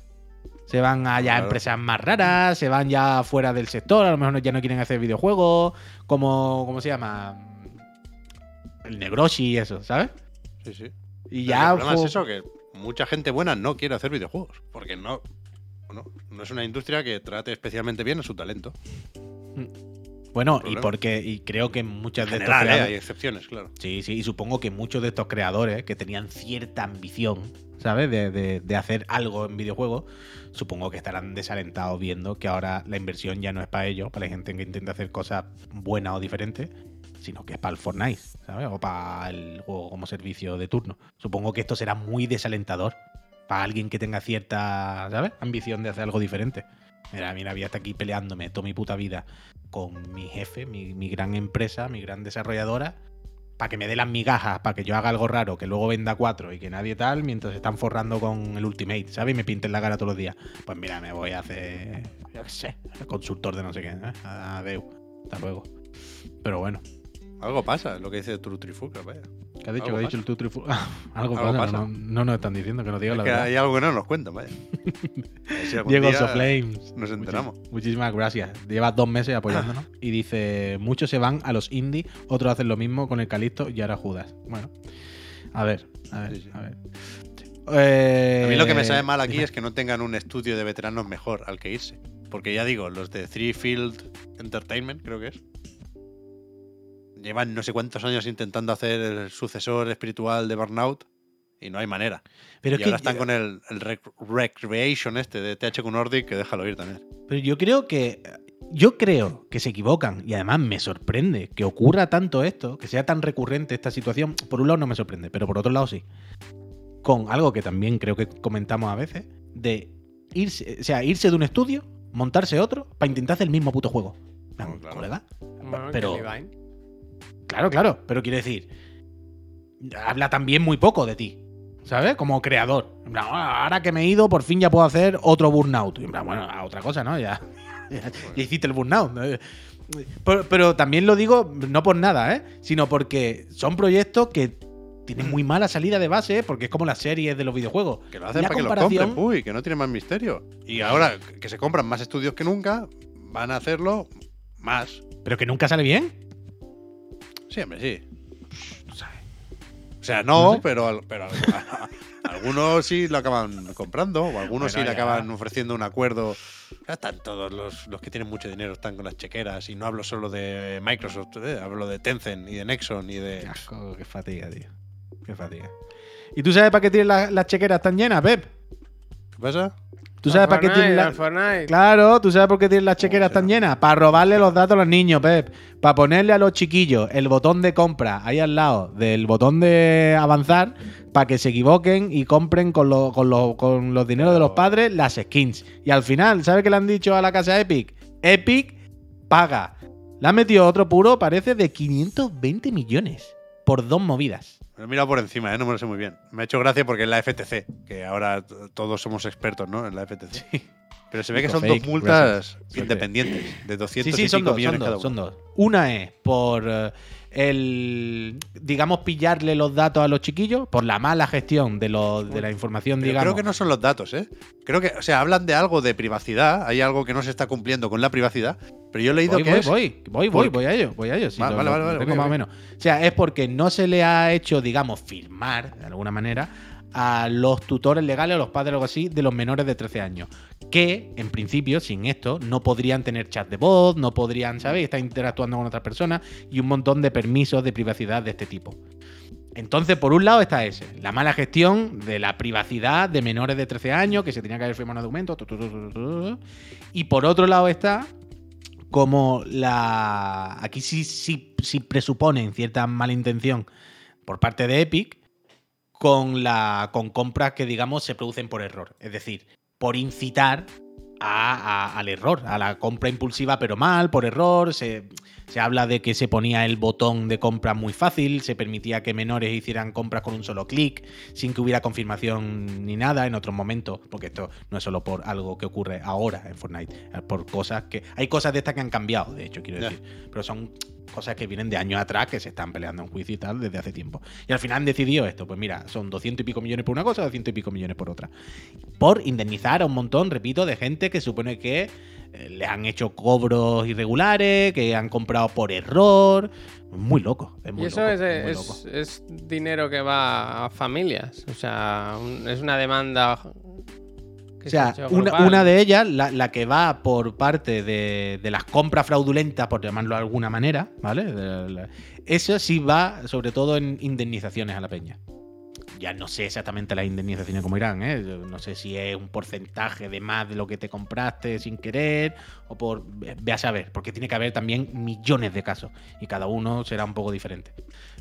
Se van a ya Claro. empresas más raras, se van ya fuera del sector, a lo mejor ya no quieren hacer videojuegos, como, ¿cómo se llama? El Negroshi y eso, ¿sabes? Sí, sí. Y Pero ya... el problema fue- es eso, que mucha gente buena no quiere hacer videojuegos. Porque no. bueno, no es una industria que trate especialmente bien a su talento. Bueno, y porque y creo que muchas de estos general, ¿eh? creadores- hay excepciones, claro. Sí, sí, y supongo que muchos de estos creadores que tenían cierta ambición, ¿sabes? De, de- de hacer algo en videojuegos, supongo que estarán desalentados viendo que ahora la inversión ya no es para ellos, para la gente que intenta hacer cosas buenas o diferentes, sino que es para el Fortnite, ¿sabes? O para el juego como servicio de turno. Supongo que esto será muy desalentador para alguien que tenga cierta, ¿sabes? Ambición de hacer algo diferente. Mira, mira, voy a estar aquí peleándome toda mi puta vida con mi jefe, mi, gran empresa, mi gran desarrolladora, para que me dé las migajas, para que yo haga algo raro, que luego venda cuatro y que nadie tal, mientras se están forrando con el Ultimate, ¿sabes? Y me pinten la cara todos los días. Pues mira, me voy a hacer, yo qué sé, consultor de no sé qué, ¿eh? Adeu, hasta luego. Pero bueno, Algo pasa, lo que dice Trutrifuca, vaya. ¿Qué ha dicho? ¿Qué ha dicho el Tutrifu? algo, Algo pasa, pasa. No, no nos están diciendo que nos digan Es la que verdad. hay algo que no nos cuentan, vaya. Si Diego Soflames. Nos enteramos. Muchis- muchísimas gracias. Lleva dos meses apoyándonos. y dice: Muchos se van a los indie, otros hacen lo mismo con el Calisto y ahora Judas. Bueno, a ver, a ver, Sí, sí. a ver. Eh, A mí lo que me sabe mal aquí es que no tengan un estudio de veteranos mejor al que irse. Porque ya digo, los de Three Field Entertainment, creo que es, llevan no sé cuántos años intentando hacer el sucesor espiritual de Burnout y no hay manera. Pero y es ahora que están con el, el Rec- Recreation este de THQ Nordic, que déjalo ir también. Pero yo creo que. Yo creo que se equivocan y además me sorprende que ocurra tanto esto, que sea tan recurrente esta situación. Por un lado no me sorprende, pero por otro lado sí. Con algo que también creo que comentamos a veces, de irse, o sea, irse de un estudio, montarse otro, para intentar hacer el mismo puto juego. No, claro. colega. Bueno, Pero-. Claro, claro, pero quiero decir, habla también muy poco de ti, ¿sabes? Como creador. En plan, "Ah, ahora que me he ido, por fin ya puedo hacer otro burnout. Y en plan, bueno, a otra cosa, ¿no? Ya, ya, ya hiciste el burnout. ¿no? Pero, pero también lo digo no por nada, ¿eh? Sino porque son proyectos que tienen muy mala salida de base, porque es como las series de los videojuegos. Que lo hacen La para que lo comparación- compren, uy, que no tiene más misterio. Y ahora que se compran más estudios que nunca, van a hacerlo más. Pero que nunca sale bien. Sí, hombre, sí. O sea, no, pero, pero al- algunos sí lo acaban comprando, o algunos Bueno, sí le ya. acaban ofreciendo un acuerdo. Ya están todos los, los que tienen mucho dinero, están con las chequeras. Y no hablo solo de Microsoft, eh, hablo de Tencent y de Nexon y de. Qué asco, qué fatiga, tío. Qué fatiga. ¿Y tú sabes para qué tienen las chequeras tan llenas, Pep? ¿Qué pasa? ¿Tú sabes para qué tienen. Claro, tú sabes por qué tienen las chequeras tan llenas. Para robarle los datos a los niños, Pep. Para ponerle a los chiquillos el botón de compra ahí al lado del botón de avanzar, para que se equivoquen y compren con, lo- con, lo- con los dineros de los padres las skins. Y al final, ¿sabes qué le han dicho a la casa Epic? Epic paga. Le han metido otro puro, parece, de 520 millones por dos movidas. Me lo he mirado por encima, ¿eh? no me lo sé muy bien. Me ha hecho gracia porque es la FTC, que ahora todos somos expertos ¿no? en la FTC. Pero se ve que son fake, dos multas gracias. independientes, de 200 Sí, sí, y son pico dos, millones son cada dos, uno. son dos. Una es por eh, el, digamos, pillarle los datos a los chiquillos, por la mala gestión de, los, de la información, Pero digamos. creo que no son los datos, ¿eh? Creo que, o sea, hablan de algo de privacidad, hay algo que no se está cumpliendo con la privacidad, pero yo he leído voy, que voy, es... voy, voy, voy, voy a ello, voy a ello. sí, lo- vale, lo- vale, lo vale, tengo ok, más o menos. O sea, es porque no se le ha hecho, digamos, firmar, de alguna manera, a los tutores legales o los padres o algo así de los menores de 13 años. Que, en principio, sin esto, no podrían tener chat de voz, no podrían, ¿sabes? Estar interactuando con otras personas y un montón de permisos de privacidad de este tipo. Entonces, por un lado está ese, la mala gestión de la privacidad de menores de 13 años, que se tenía que haber firmado un documento. Y por otro lado está como la... Aquí sí, sí, sí presuponen cierta mala intención por parte de Epic con, la, con compras que, digamos, se producen por error. Es decir, por incitar a- a- al error, a la compra impulsiva, pero mal, por error. Se, se habla de que se ponía el botón de compra muy fácil, se permitía que menores hicieran compras con un solo clic, sin que hubiera confirmación ni nada en otros momentos, porque esto no es solo por algo que ocurre ahora en Fortnite, es por cosas que... Hay cosas de estas que han cambiado, de hecho, quiero decir, pero son cosas que vienen de años atrás, que se están peleando en juicio y tal desde hace tiempo. Y al final han decidido esto, pues mira, son 200 y pico millones por una cosa, 200 y pico millones por otra. Por indemnizar a un montón, repito, de gente que supone que eh, le han hecho cobros irregulares, que han comprado por error. Muy loco. Es muy Y eso loco, es, es muy es- loco. es dinero que va a familias. O sea, un- es una demanda O sea, se una, una de ellas, la, la que va por parte de, de las compras fraudulentas, por llamarlo de alguna manera, ¿vale? De Eso sí va sobre todo en indemnizaciones a la peña. Ya no sé exactamente las indemnizaciones cómo irán, ¿eh? No sé si es un porcentaje de más de lo que te compraste sin querer o por... Ve a saber, porque tiene que haber también millones de casos y cada uno será un poco diferente.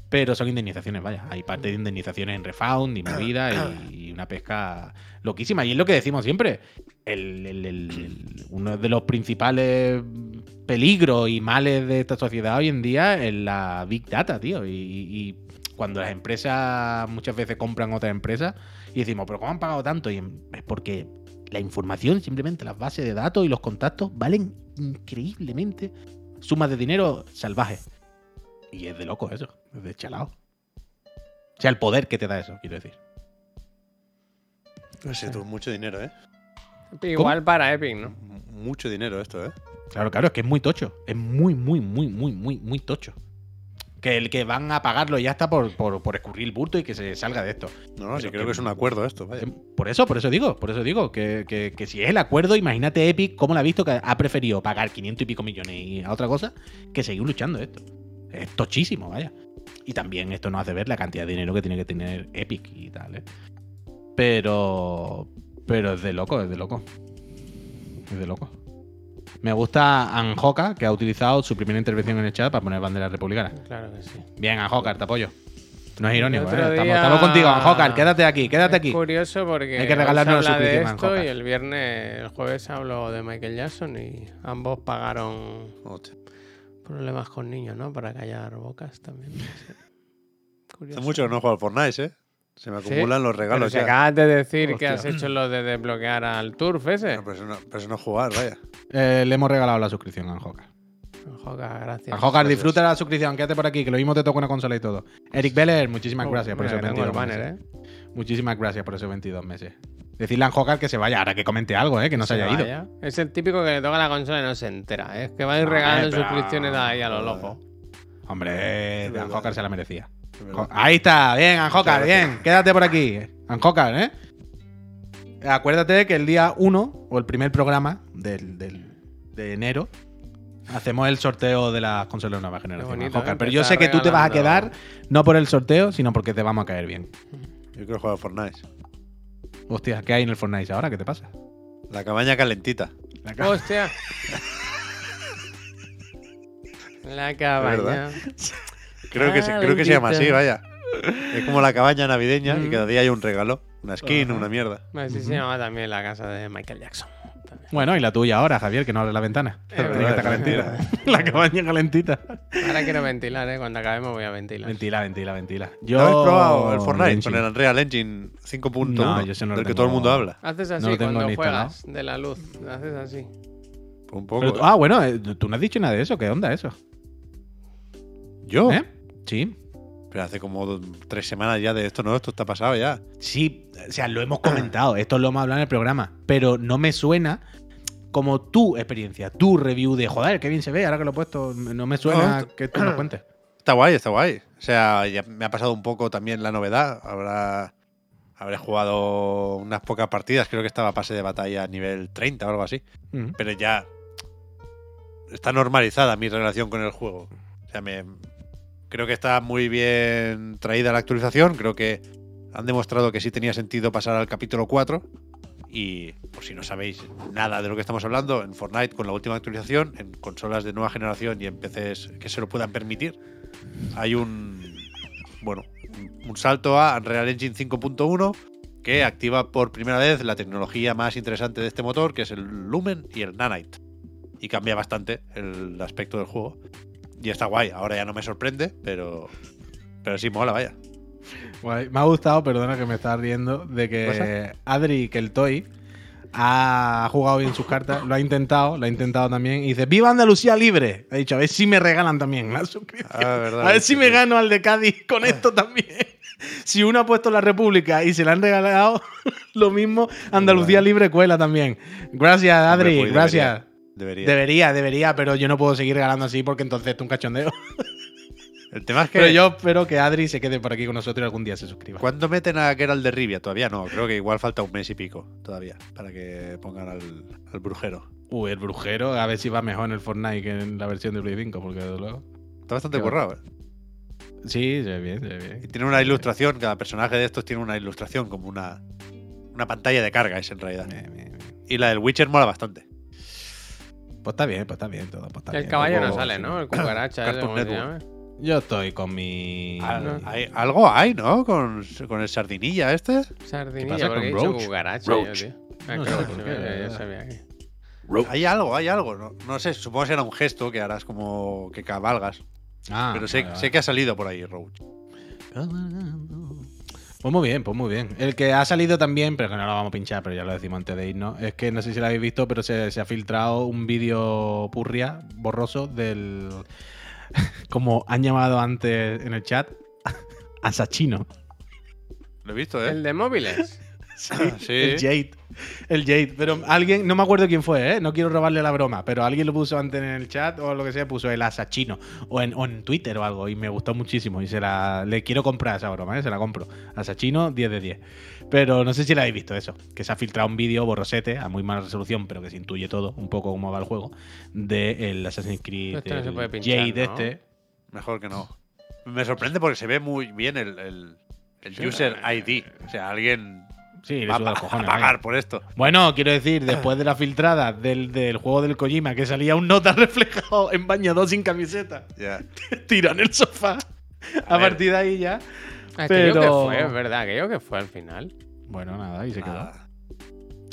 Pero son indemnizaciones, vaya. Hay parte de indemnizaciones en refund y movida y, y una pesca loquísima. Y es lo que decimos siempre. El- uno de los principales peligros y males de esta sociedad hoy en día es la Big Data, tío. Y, y cuando las empresas muchas veces compran otras empresas y decimos, pero ¿cómo han pagado tanto? Y es porque la información, simplemente las bases de datos y los contactos valen increíblemente sumas de dinero salvajes. Y es de loco eso, es de chalao. O sea, el poder que te da eso, quiero decir. No sé, tú, mucho dinero, ¿eh? Igual para Epic, ¿no? Mucho dinero esto, ¿eh? Claro, claro, es que es muy tocho. Es muy, muy, muy, muy, muy, muy tocho. Que el que van a pagarlo ya está por, por, por escurrir el bulto y que se salga de esto. No, no, Pero creo que- que es un acuerdo esto, vaya. Eh, Por eso, por eso digo, por eso digo, que, que- que si es el acuerdo, imagínate Epic cómo lo ha visto, que ha preferido pagar 500 y pico millones y a otra cosa que seguir luchando esto. Es tochísimo, vaya. Y también esto nos hace ver la cantidad de dinero que tiene que tener Epic y tal, ¿eh? Pero. Pero es de loco, es de loco. Es de loco. Me gusta Anjoca, que ha utilizado su primera intervención en el chat para poner bandera republicana. Claro que sí. Bien, Anjocar, te apoyo. No es irónico, ¿eh? Estamos, contigo, Anjocar. Quédate aquí, quédate Es aquí. curioso porque Hay que regalarnos habla de esto Anjoca. y el viernes, el jueves habló de Michael Jackson y ambos pagaron problemas con niños, ¿no? Para callar bocas también. Sí. Curioso. Hace mucho que no juego al Fortnite, ¿eh? Se me Sí, acumulan los Pero regalos si ya. acabas de decir que has hecho lo de desbloquear al Turf ese. No, pero, eso no, pero eso no es jugar, vaya. Eh, le hemos regalado la suscripción a Anjocar. Joca, gracias. Anjocar, gracias. disfruta la suscripción, quédate por aquí, que lo mismo te toca una consola y todo. Eric Beller, muchísimas Oh, gracias por esos que tengo 22 el banner, meses. ¿eh? Muchísimas gracias por esos 22 meses. Decirle a Anjocar que se vaya, ahora que comente algo, ¿eh? que no se, haya ido. Es el típico que le toca la consola y no se entera. ¿eh? Es que va a ir regalando eh, pero- suscripciones ahí a lo loco. Hombre. Anjocar se la merecía. Ahí está, bien, Anjocar, bien. Quédate por aquí. Anjocar, ¿eh? Acuérdate que el día 1, o el primer programa del, del- de enero, hacemos el sorteo de las consolas de nueva generación. bonito, Anjocar. ¿eh? Pero yo sé que tú te vas a quedar no por el sorteo, sino porque te vamos a caer bien. Yo quiero jugar al Fortnite. Hostia, ¿qué hay en el Fortnite ahora? ¿Qué te pasa? La cabaña calentita. La ca- Hostia. La cabaña. Creo que, se, creo que se llama así, vaya. Es como la cabaña navideña y Mm. cada día hay un regalo. Una skin, Ajá. una mierda. Así se llama también la casa de Michael Jackson. También. Bueno, y la tuya ahora, Javier, que no abre la ventana. Eh, Tiene que verdad, estar calentita. es la cabaña calentita. Ahora quiero ventilar, ¿eh? Cuando acabemos voy a ventilar. Ventila, ventila, ventila. ¿No Yo... habéis probado el Fortnite Engine. con el Unreal Engine 5.1? No, yo ese no lo del que todo el mundo habla. Haces así No lo tengo cuando ni juegas de la luz. Haces así. Un poco. Pero tú- ah, bueno, eh, tú no has dicho nada de eso. ¿Qué onda eso? ¿Yo? ¿Eh? Sí. Pero hace como dos- tres semanas ya de esto, ¿no? Esto está pasado ya. Sí, o sea, lo hemos comentado. Esto lo hemos hablado en el programa. Pero no me suena como tu experiencia, tu review de joder, qué bien se ve ahora que lo he puesto. No me suena No, que tú nos cuentes. Está guay, está guay. O sea, ya me ha pasado un poco también la novedad. Habrá, habré jugado unas pocas partidas. Creo que estaba pase de batalla a nivel 30 o algo así. Pero ya está normalizada mi relación con el juego. O sea, me, creo que está muy bien traída la actualización. Creo que han demostrado que sí tenía sentido pasar al capítulo 4. Y por si no sabéis nada de lo que estamos hablando, en Fortnite con la última actualización, en consolas de nueva generación y en PCs que se lo puedan permitir, hay un bueno, un- salto a Unreal Engine 5.1 que activa por primera vez la tecnología más interesante de este motor, que es el Lumen y el Nanite. Y cambia bastante el aspecto del juego. Y está guay, ahora ya no me sorprende, pero pero sí mola, vaya. Guay. Me ha gustado, perdona que me estaba riendo, de que. Adri Keltoy ha jugado bien sus cartas, lo ha intentado, lo ha intentado también, y dice, ¡Viva Andalucía libre! Ha dicho, a ver si me regalan también la suscripción. Ah, verdad, a ver si sí, me gano al de Cádiz con esto también. Si uno ha puesto la República y se la han regalado, lo mismo Andalucía libre cuela también. Gracias, Adri, pues gracias. Debería. Debería, debería, pero yo no puedo seguir regalando así porque entonces es un cachondeo. El tema es que. Pero yo espero que Adri se quede por aquí con nosotros y algún día se suscriba. ¿Cuándo meten a Geralt de Rivia? Todavía no. Creo que igual falta un mes y pico todavía para que pongan al, al brujero. Uy, el brujero, a ver si va mejor en el Fortnite que en la versión de Play 5, porque desde luego. Está bastante Qué borrado. ¿eh? Sí, se ve bien, se ve Y bien. tiene una ilustración. Cada personaje de estos tiene una ilustración, como una, una pantalla de carga, es en realidad. Bien, bien, bien. Y la del Witcher mola bastante. Pues está bien, pues está bien todo. Pues está El bien. caballo no sale, ¿no? El cucaracha. Yo estoy con mi. Al- hay- algo hay, ¿no? Con, con el sardinilla este. Sardinilla, pasa porque he con dicho Roach? cucaracha. Yo, tío. Ah, No claro, sé qué, sabía que- Hay algo, hay algo. No, no sé, supongo que será un gesto que harás como que cabalgas. Ah, pero sé, vale, sé que ha salido por ahí, Roach. Pues muy bien, pues muy bien. El que ha salido también, pero que no lo vamos a pinchar, pero ya lo decimos antes de irnos, es que no sé si lo habéis visto, pero se, se ha filtrado un vídeo purria, borroso, del. como han llamado antes en el chat, Asachino. Lo he visto, El ¿eh? de móviles. Sí. El Jade. El Jade. Pero alguien, no me acuerdo quién fue, ¿eh? No quiero robarle la broma, pero alguien lo puso antes en el chat o lo que sea, puso el Asachino. O en, o en Twitter o algo. Y me gustó muchísimo. Y se la. Le quiero comprar esa broma, ¿eh? Se la compro. Asachino, 10 de 10. Pero no sé si la habéis visto eso. Que se ha filtrado un vídeo borrosete a muy mala resolución, pero que se intuye todo, un poco cómo va el juego. De el Assassin's Creed. Esto no se puede pinchar, Jade ¿no? este. Mejor que no. Me sorprende porque se ve muy bien el, el- el user ID. O sea, alguien Sí, le va a, cojones. a pagar vaya. por esto. Bueno, quiero decir, después de la filtrada del, del juego del Kojima, que salía un nota reflejado en bañador sin camiseta, Ya. tiró en el sofá. A, partir de ahí ya. Aquello que Pero- fue, es verdad, aquello que fue al final. Bueno, nada, y se quedó. Nada.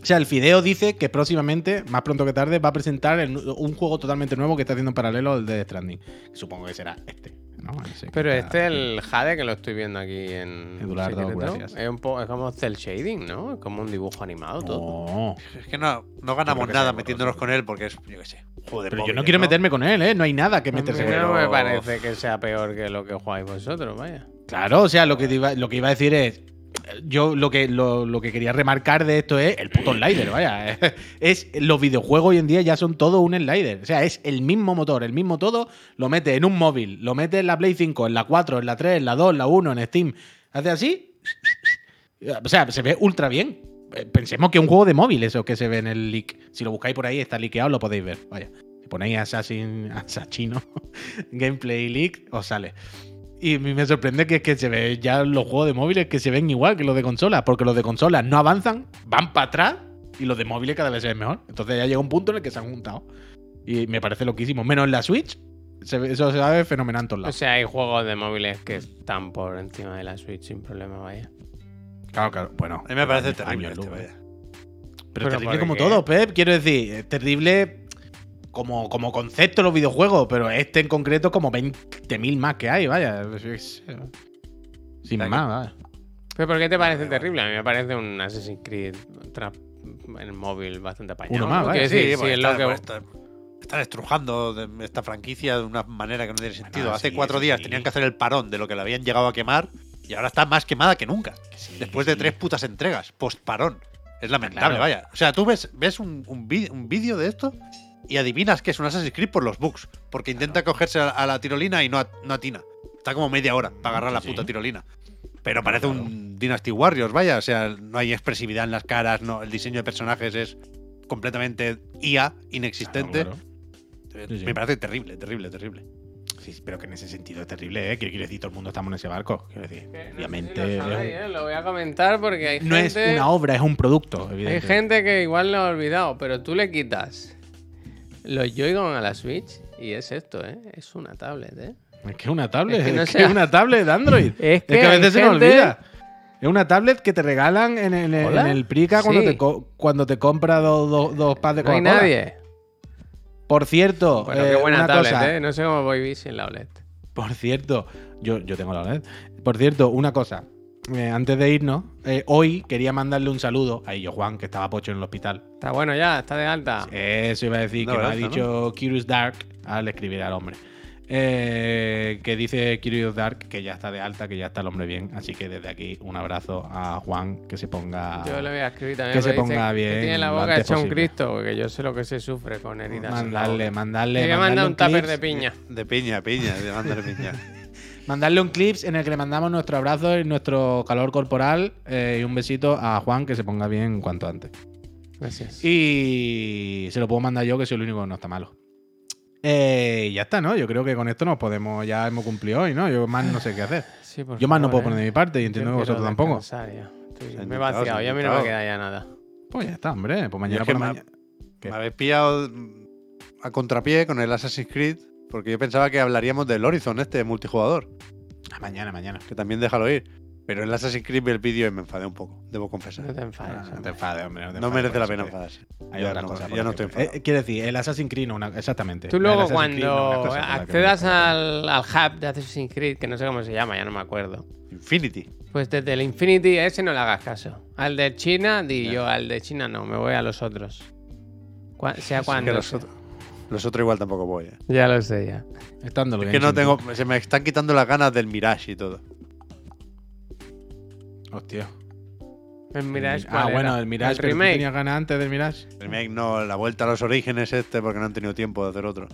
O sea, el Fideo dice que próximamente, más pronto que tarde, va a presentar el- un juego totalmente nuevo que está haciendo en paralelo al de Stranding. Supongo que será este. ¿No? Que Pero está este, aquí. el Jade que lo estoy viendo aquí en Eduardo, gracias. Es, un poco, es como cel shading, ¿no? Es como un dibujo animado todo. Es que no, no ganamos nada sea metiéndonos con él porque es, yo qué sé, de Pero yo no quiero meterme con él, ¿eh? No hay nada que meterse con no él. me pero- parece que sea peor que lo que jugáis vosotros, vaya. Claro, o sea, lo que, iba, lo que iba a decir es. Yo lo que, lo, lo que quería remarcar de esto es el puto slider, vaya. Es, los videojuegos hoy en día ya son todo un slider. O sea, es el mismo motor, el mismo todo. Lo mete en un móvil, lo mete en la Play 5, en la 4, en la 3, en la 2, en la 1, en Steam. Hace así. O sea, se ve ultra bien. Eh, Pensemos que es un juego de móvil eso que se ve en el leak. Si lo buscáis por ahí, está liqueado, lo podéis ver. Vaya. Si ponéis Assassin, Assassino Gameplay Leak, os sale. Y me sorprende que, que se ve ya los juegos de móviles que se ven igual que los de consola, porque los de consola no avanzan, van para atrás y los de móviles cada vez se ven mejor. Entonces ya llega un punto en el que se han juntado. Y me parece loquísimo. Menos en la Switch, se eso se ve fenomenal en todos O lados. sea, hay juegos de móviles que están por encima de la Switch sin problema, vaya. Claro, claro. Bueno, A mí me parece terrible este, luz, vaya. ¿eh? Pero, Pero terrible ¿por como qué? todo, Pep. Quiero decir, terrible como, como concepto los videojuegos, pero este en concreto como 20.000 más que hay, vaya. Es- Sin más, vaya. ¿Pero por qué te parece terrible? A mí me parece un Assassin's Creed tra- en el móvil bastante apañado. Uno más, vaya. Sí, porque es está- lo que... está- están estrujando de esta franquicia de una manera que no tiene sentido. Bueno, Hace sí, cuatro días sí. tenían que hacer el parón de lo que le habían llegado a quemar y ahora está más quemada que nunca. sí, Después de sí. tres putas entregas, post parón. Es lamentable, Claro. vaya. O sea, tú ves, ves un, un vídeo de esto y adivinas que es un Assassin's Creed por los bugs. Porque intenta cogerse a, a la tirolina y no, a- no atina. Está como media hora para agarrar la puta sí. tirolina. Pero parece Claro. un Dynasty Warriors, vaya. O sea, no hay expresividad en las caras, no, el diseño de personajes es completamente IA, inexistente. Claro, claro. Eh, Sí, sí. Me parece terrible, terrible, terrible. Sí, pero que en ese sentido es terrible, ¿eh? Quiero quiero decir, todo el mundo estamos en ese barco. Quiero decir, Que no sé si obviamente. lo, sabéis, es ¿eh? Lo voy a comentar porque hay un- no es gente... una obra, es un producto, Hay gente que igual lo ha olvidado, pero tú le quitas los Joy-Con a la Switch y es esto, ¿eh? Es una tablet, ¿eh? Es que es una tablet, Es que es, que una tablet de Android. Es Es que a veces se nos olvida. Es una tablet que te regalan en, el- en ¿Hola? el Prica cuando, te cuando te compras dos, dos, dos packs de No hay Coca-Cola. nadie. Por cierto, Bueno, eh, qué buena una tablet, cosa. ¿eh? No sé cómo voy sin la OLED. Por cierto, yo, yo tengo la OLED. Por cierto, una cosa. Eh, antes de irnos, eh, hoy quería mandarle un saludo a Illo Juan, que estaba pocho en el hospital. Está bueno ya, está de alta. Eso iba a decir, No, que me ha ¿verdad, no? dicho Curious Dark al escribir al hombre. Eh, que dice Curious Dark que ya está de alta, que ya está el hombre bien. Así que desde aquí un abrazo a Juan, que se ponga... Yo le voy a escribir también. Que se ponga que bien tiene la boca hecha un. Cristo, porque yo sé lo que se sufre con heridas. Mandarle, mandarle. Le voy a mandarle mandar un tupper de piña. De piña, piña, de mandar piña. mandarle un clips en el que le mandamos nuestro abrazo y nuestro calor corporal eh, y un besito a Juan que se ponga bien cuanto antes. Gracias. Y se lo puedo mandar yo, que soy el único que no está malo. Eh, y ya está, ¿no? Yo creo que con esto nos podemos, ya hemos cumplido hoy, ¿no? Yo más no sé qué hacer. Sí, por Yo más no puedo poner de ¿eh? mi parte y entiendo que vosotros tampoco. Estoy- me he vaciado, ya a mí no me queda ya nada. Pues ya está, hombre. Pues mañana por la me- mañana. ¿Qué? Me habéis pillado a contrapié con el Assassin's Creed, porque yo pensaba que hablaríamos del Horizon, este multijugador, Ah, mañana, mañana. que también déjalo ir. Pero el Assassin's Creed vi el vídeo y me enfadé un poco, debo confesar. No te enfades. Ah, no te enfades, hombre. te No enfades merece la pena enfadarse. Hay Ya otras no- cosas. por ya no estoy enfadado. Eh, quiero decir, el Assassin's Creed no, una- exactamente. Tú luego Creed cuando cosa accedas al, al hub de Assassin's Creed, que no sé cómo se llama, ya no me acuerdo. Infinity. Pues desde el Infinity ese no le hagas caso. Al de China, di yo, al de China no, me voy a los otros. Cua- sea Es cuando. que los, otros, los otros igual tampoco voy. eh. Ya lo sé, ya. Estando Es que no tengo. Se me están quitando las ganas del Mirage y todo. Hostia. El Mirage. ah, ¿cuál bueno, era? el Mirage. El pero tú remake. tenías ganas antes del Mirage? El remake no, la vuelta a los orígenes este, porque no han tenido tiempo de hacer otro.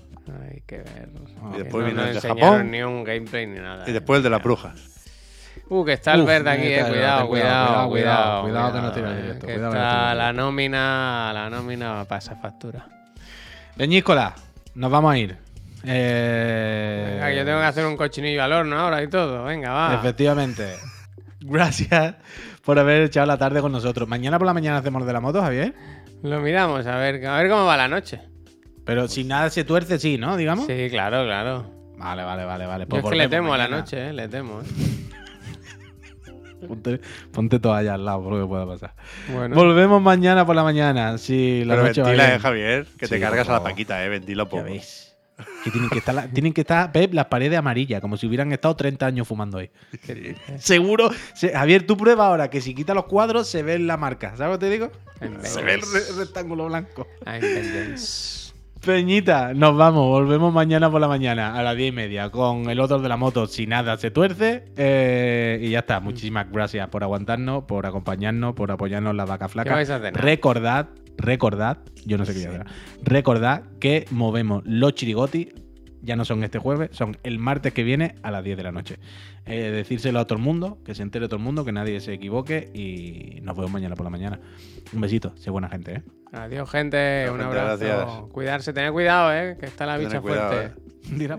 Hay que ver. Ah, Que después no viene nos el de enseñaron Japón. ni un gameplay ni nada. Y después el de las Ya. brujas. Uh, que está el Uf, verde aquí, eh. Cuidado, cuidado, cuidado, cuidado. cuidado que no tira el eh, directo, que cuidado que no está la directo. nómina, la nómina pasa factura. Leñícola, nos vamos a ir. Eh, Venga, yo tengo que hacer un cochinillo al horno ahora y todo. Venga, va. Efectivamente. Gracias por haber echado la tarde con nosotros. Mañana por la mañana hacemos de la moto, Javier. Lo miramos, a ver, a ver cómo va la noche. Pero si nada se tuerce, sí, ¿no? Digamos. Sí, claro, claro. Vale, vale, vale, vale. Yo Pues es que le temo a la noche, eh, le temo. eh. Ponte, ponte toalla al lado por lo que pueda pasar. Bueno, Volvemos mañana por la mañana. Si la Pero noche va ventila, bien. eh, Javier, que Sí, te cargas a la paquita, eh. Ventila un Ya poco. veis. Que tienen que estar, la- tienen que estar, Pep, las paredes amarillas, como si hubieran estado 30 años fumando ahí. Seguro. se- Javier, tú prueba ahora que si quita los cuadros se ve la marca. ¿Sabes lo que te digo? Se ve el re- rectángulo blanco. Peñita, nos vamos. Volvemos mañana por la mañana a las 10 y media con el otro de la moto. Si nada se tuerce. Eh, y ya está. Muchísimas gracias por aguantarnos, por acompañarnos, por apoyarnos la vaca flaca. ¿Qué vais a cenar? Recordad, recordad, yo no sé qué voy a hacer. Recordad que movemos los chirigoti. Ya no son este jueves, son el martes que viene a las 10 de la noche. Eh, decírselo a todo el mundo, que se entere todo el mundo, que nadie se equivoque y nos vemos mañana por la mañana. Un besito, sé buena gente, ¿eh? Adiós, gente. Adiós, un gente, abrazo. gracias. Cuidarse, tener cuidado, eh, que está la Tened bicha cuidado, fuerte. eh.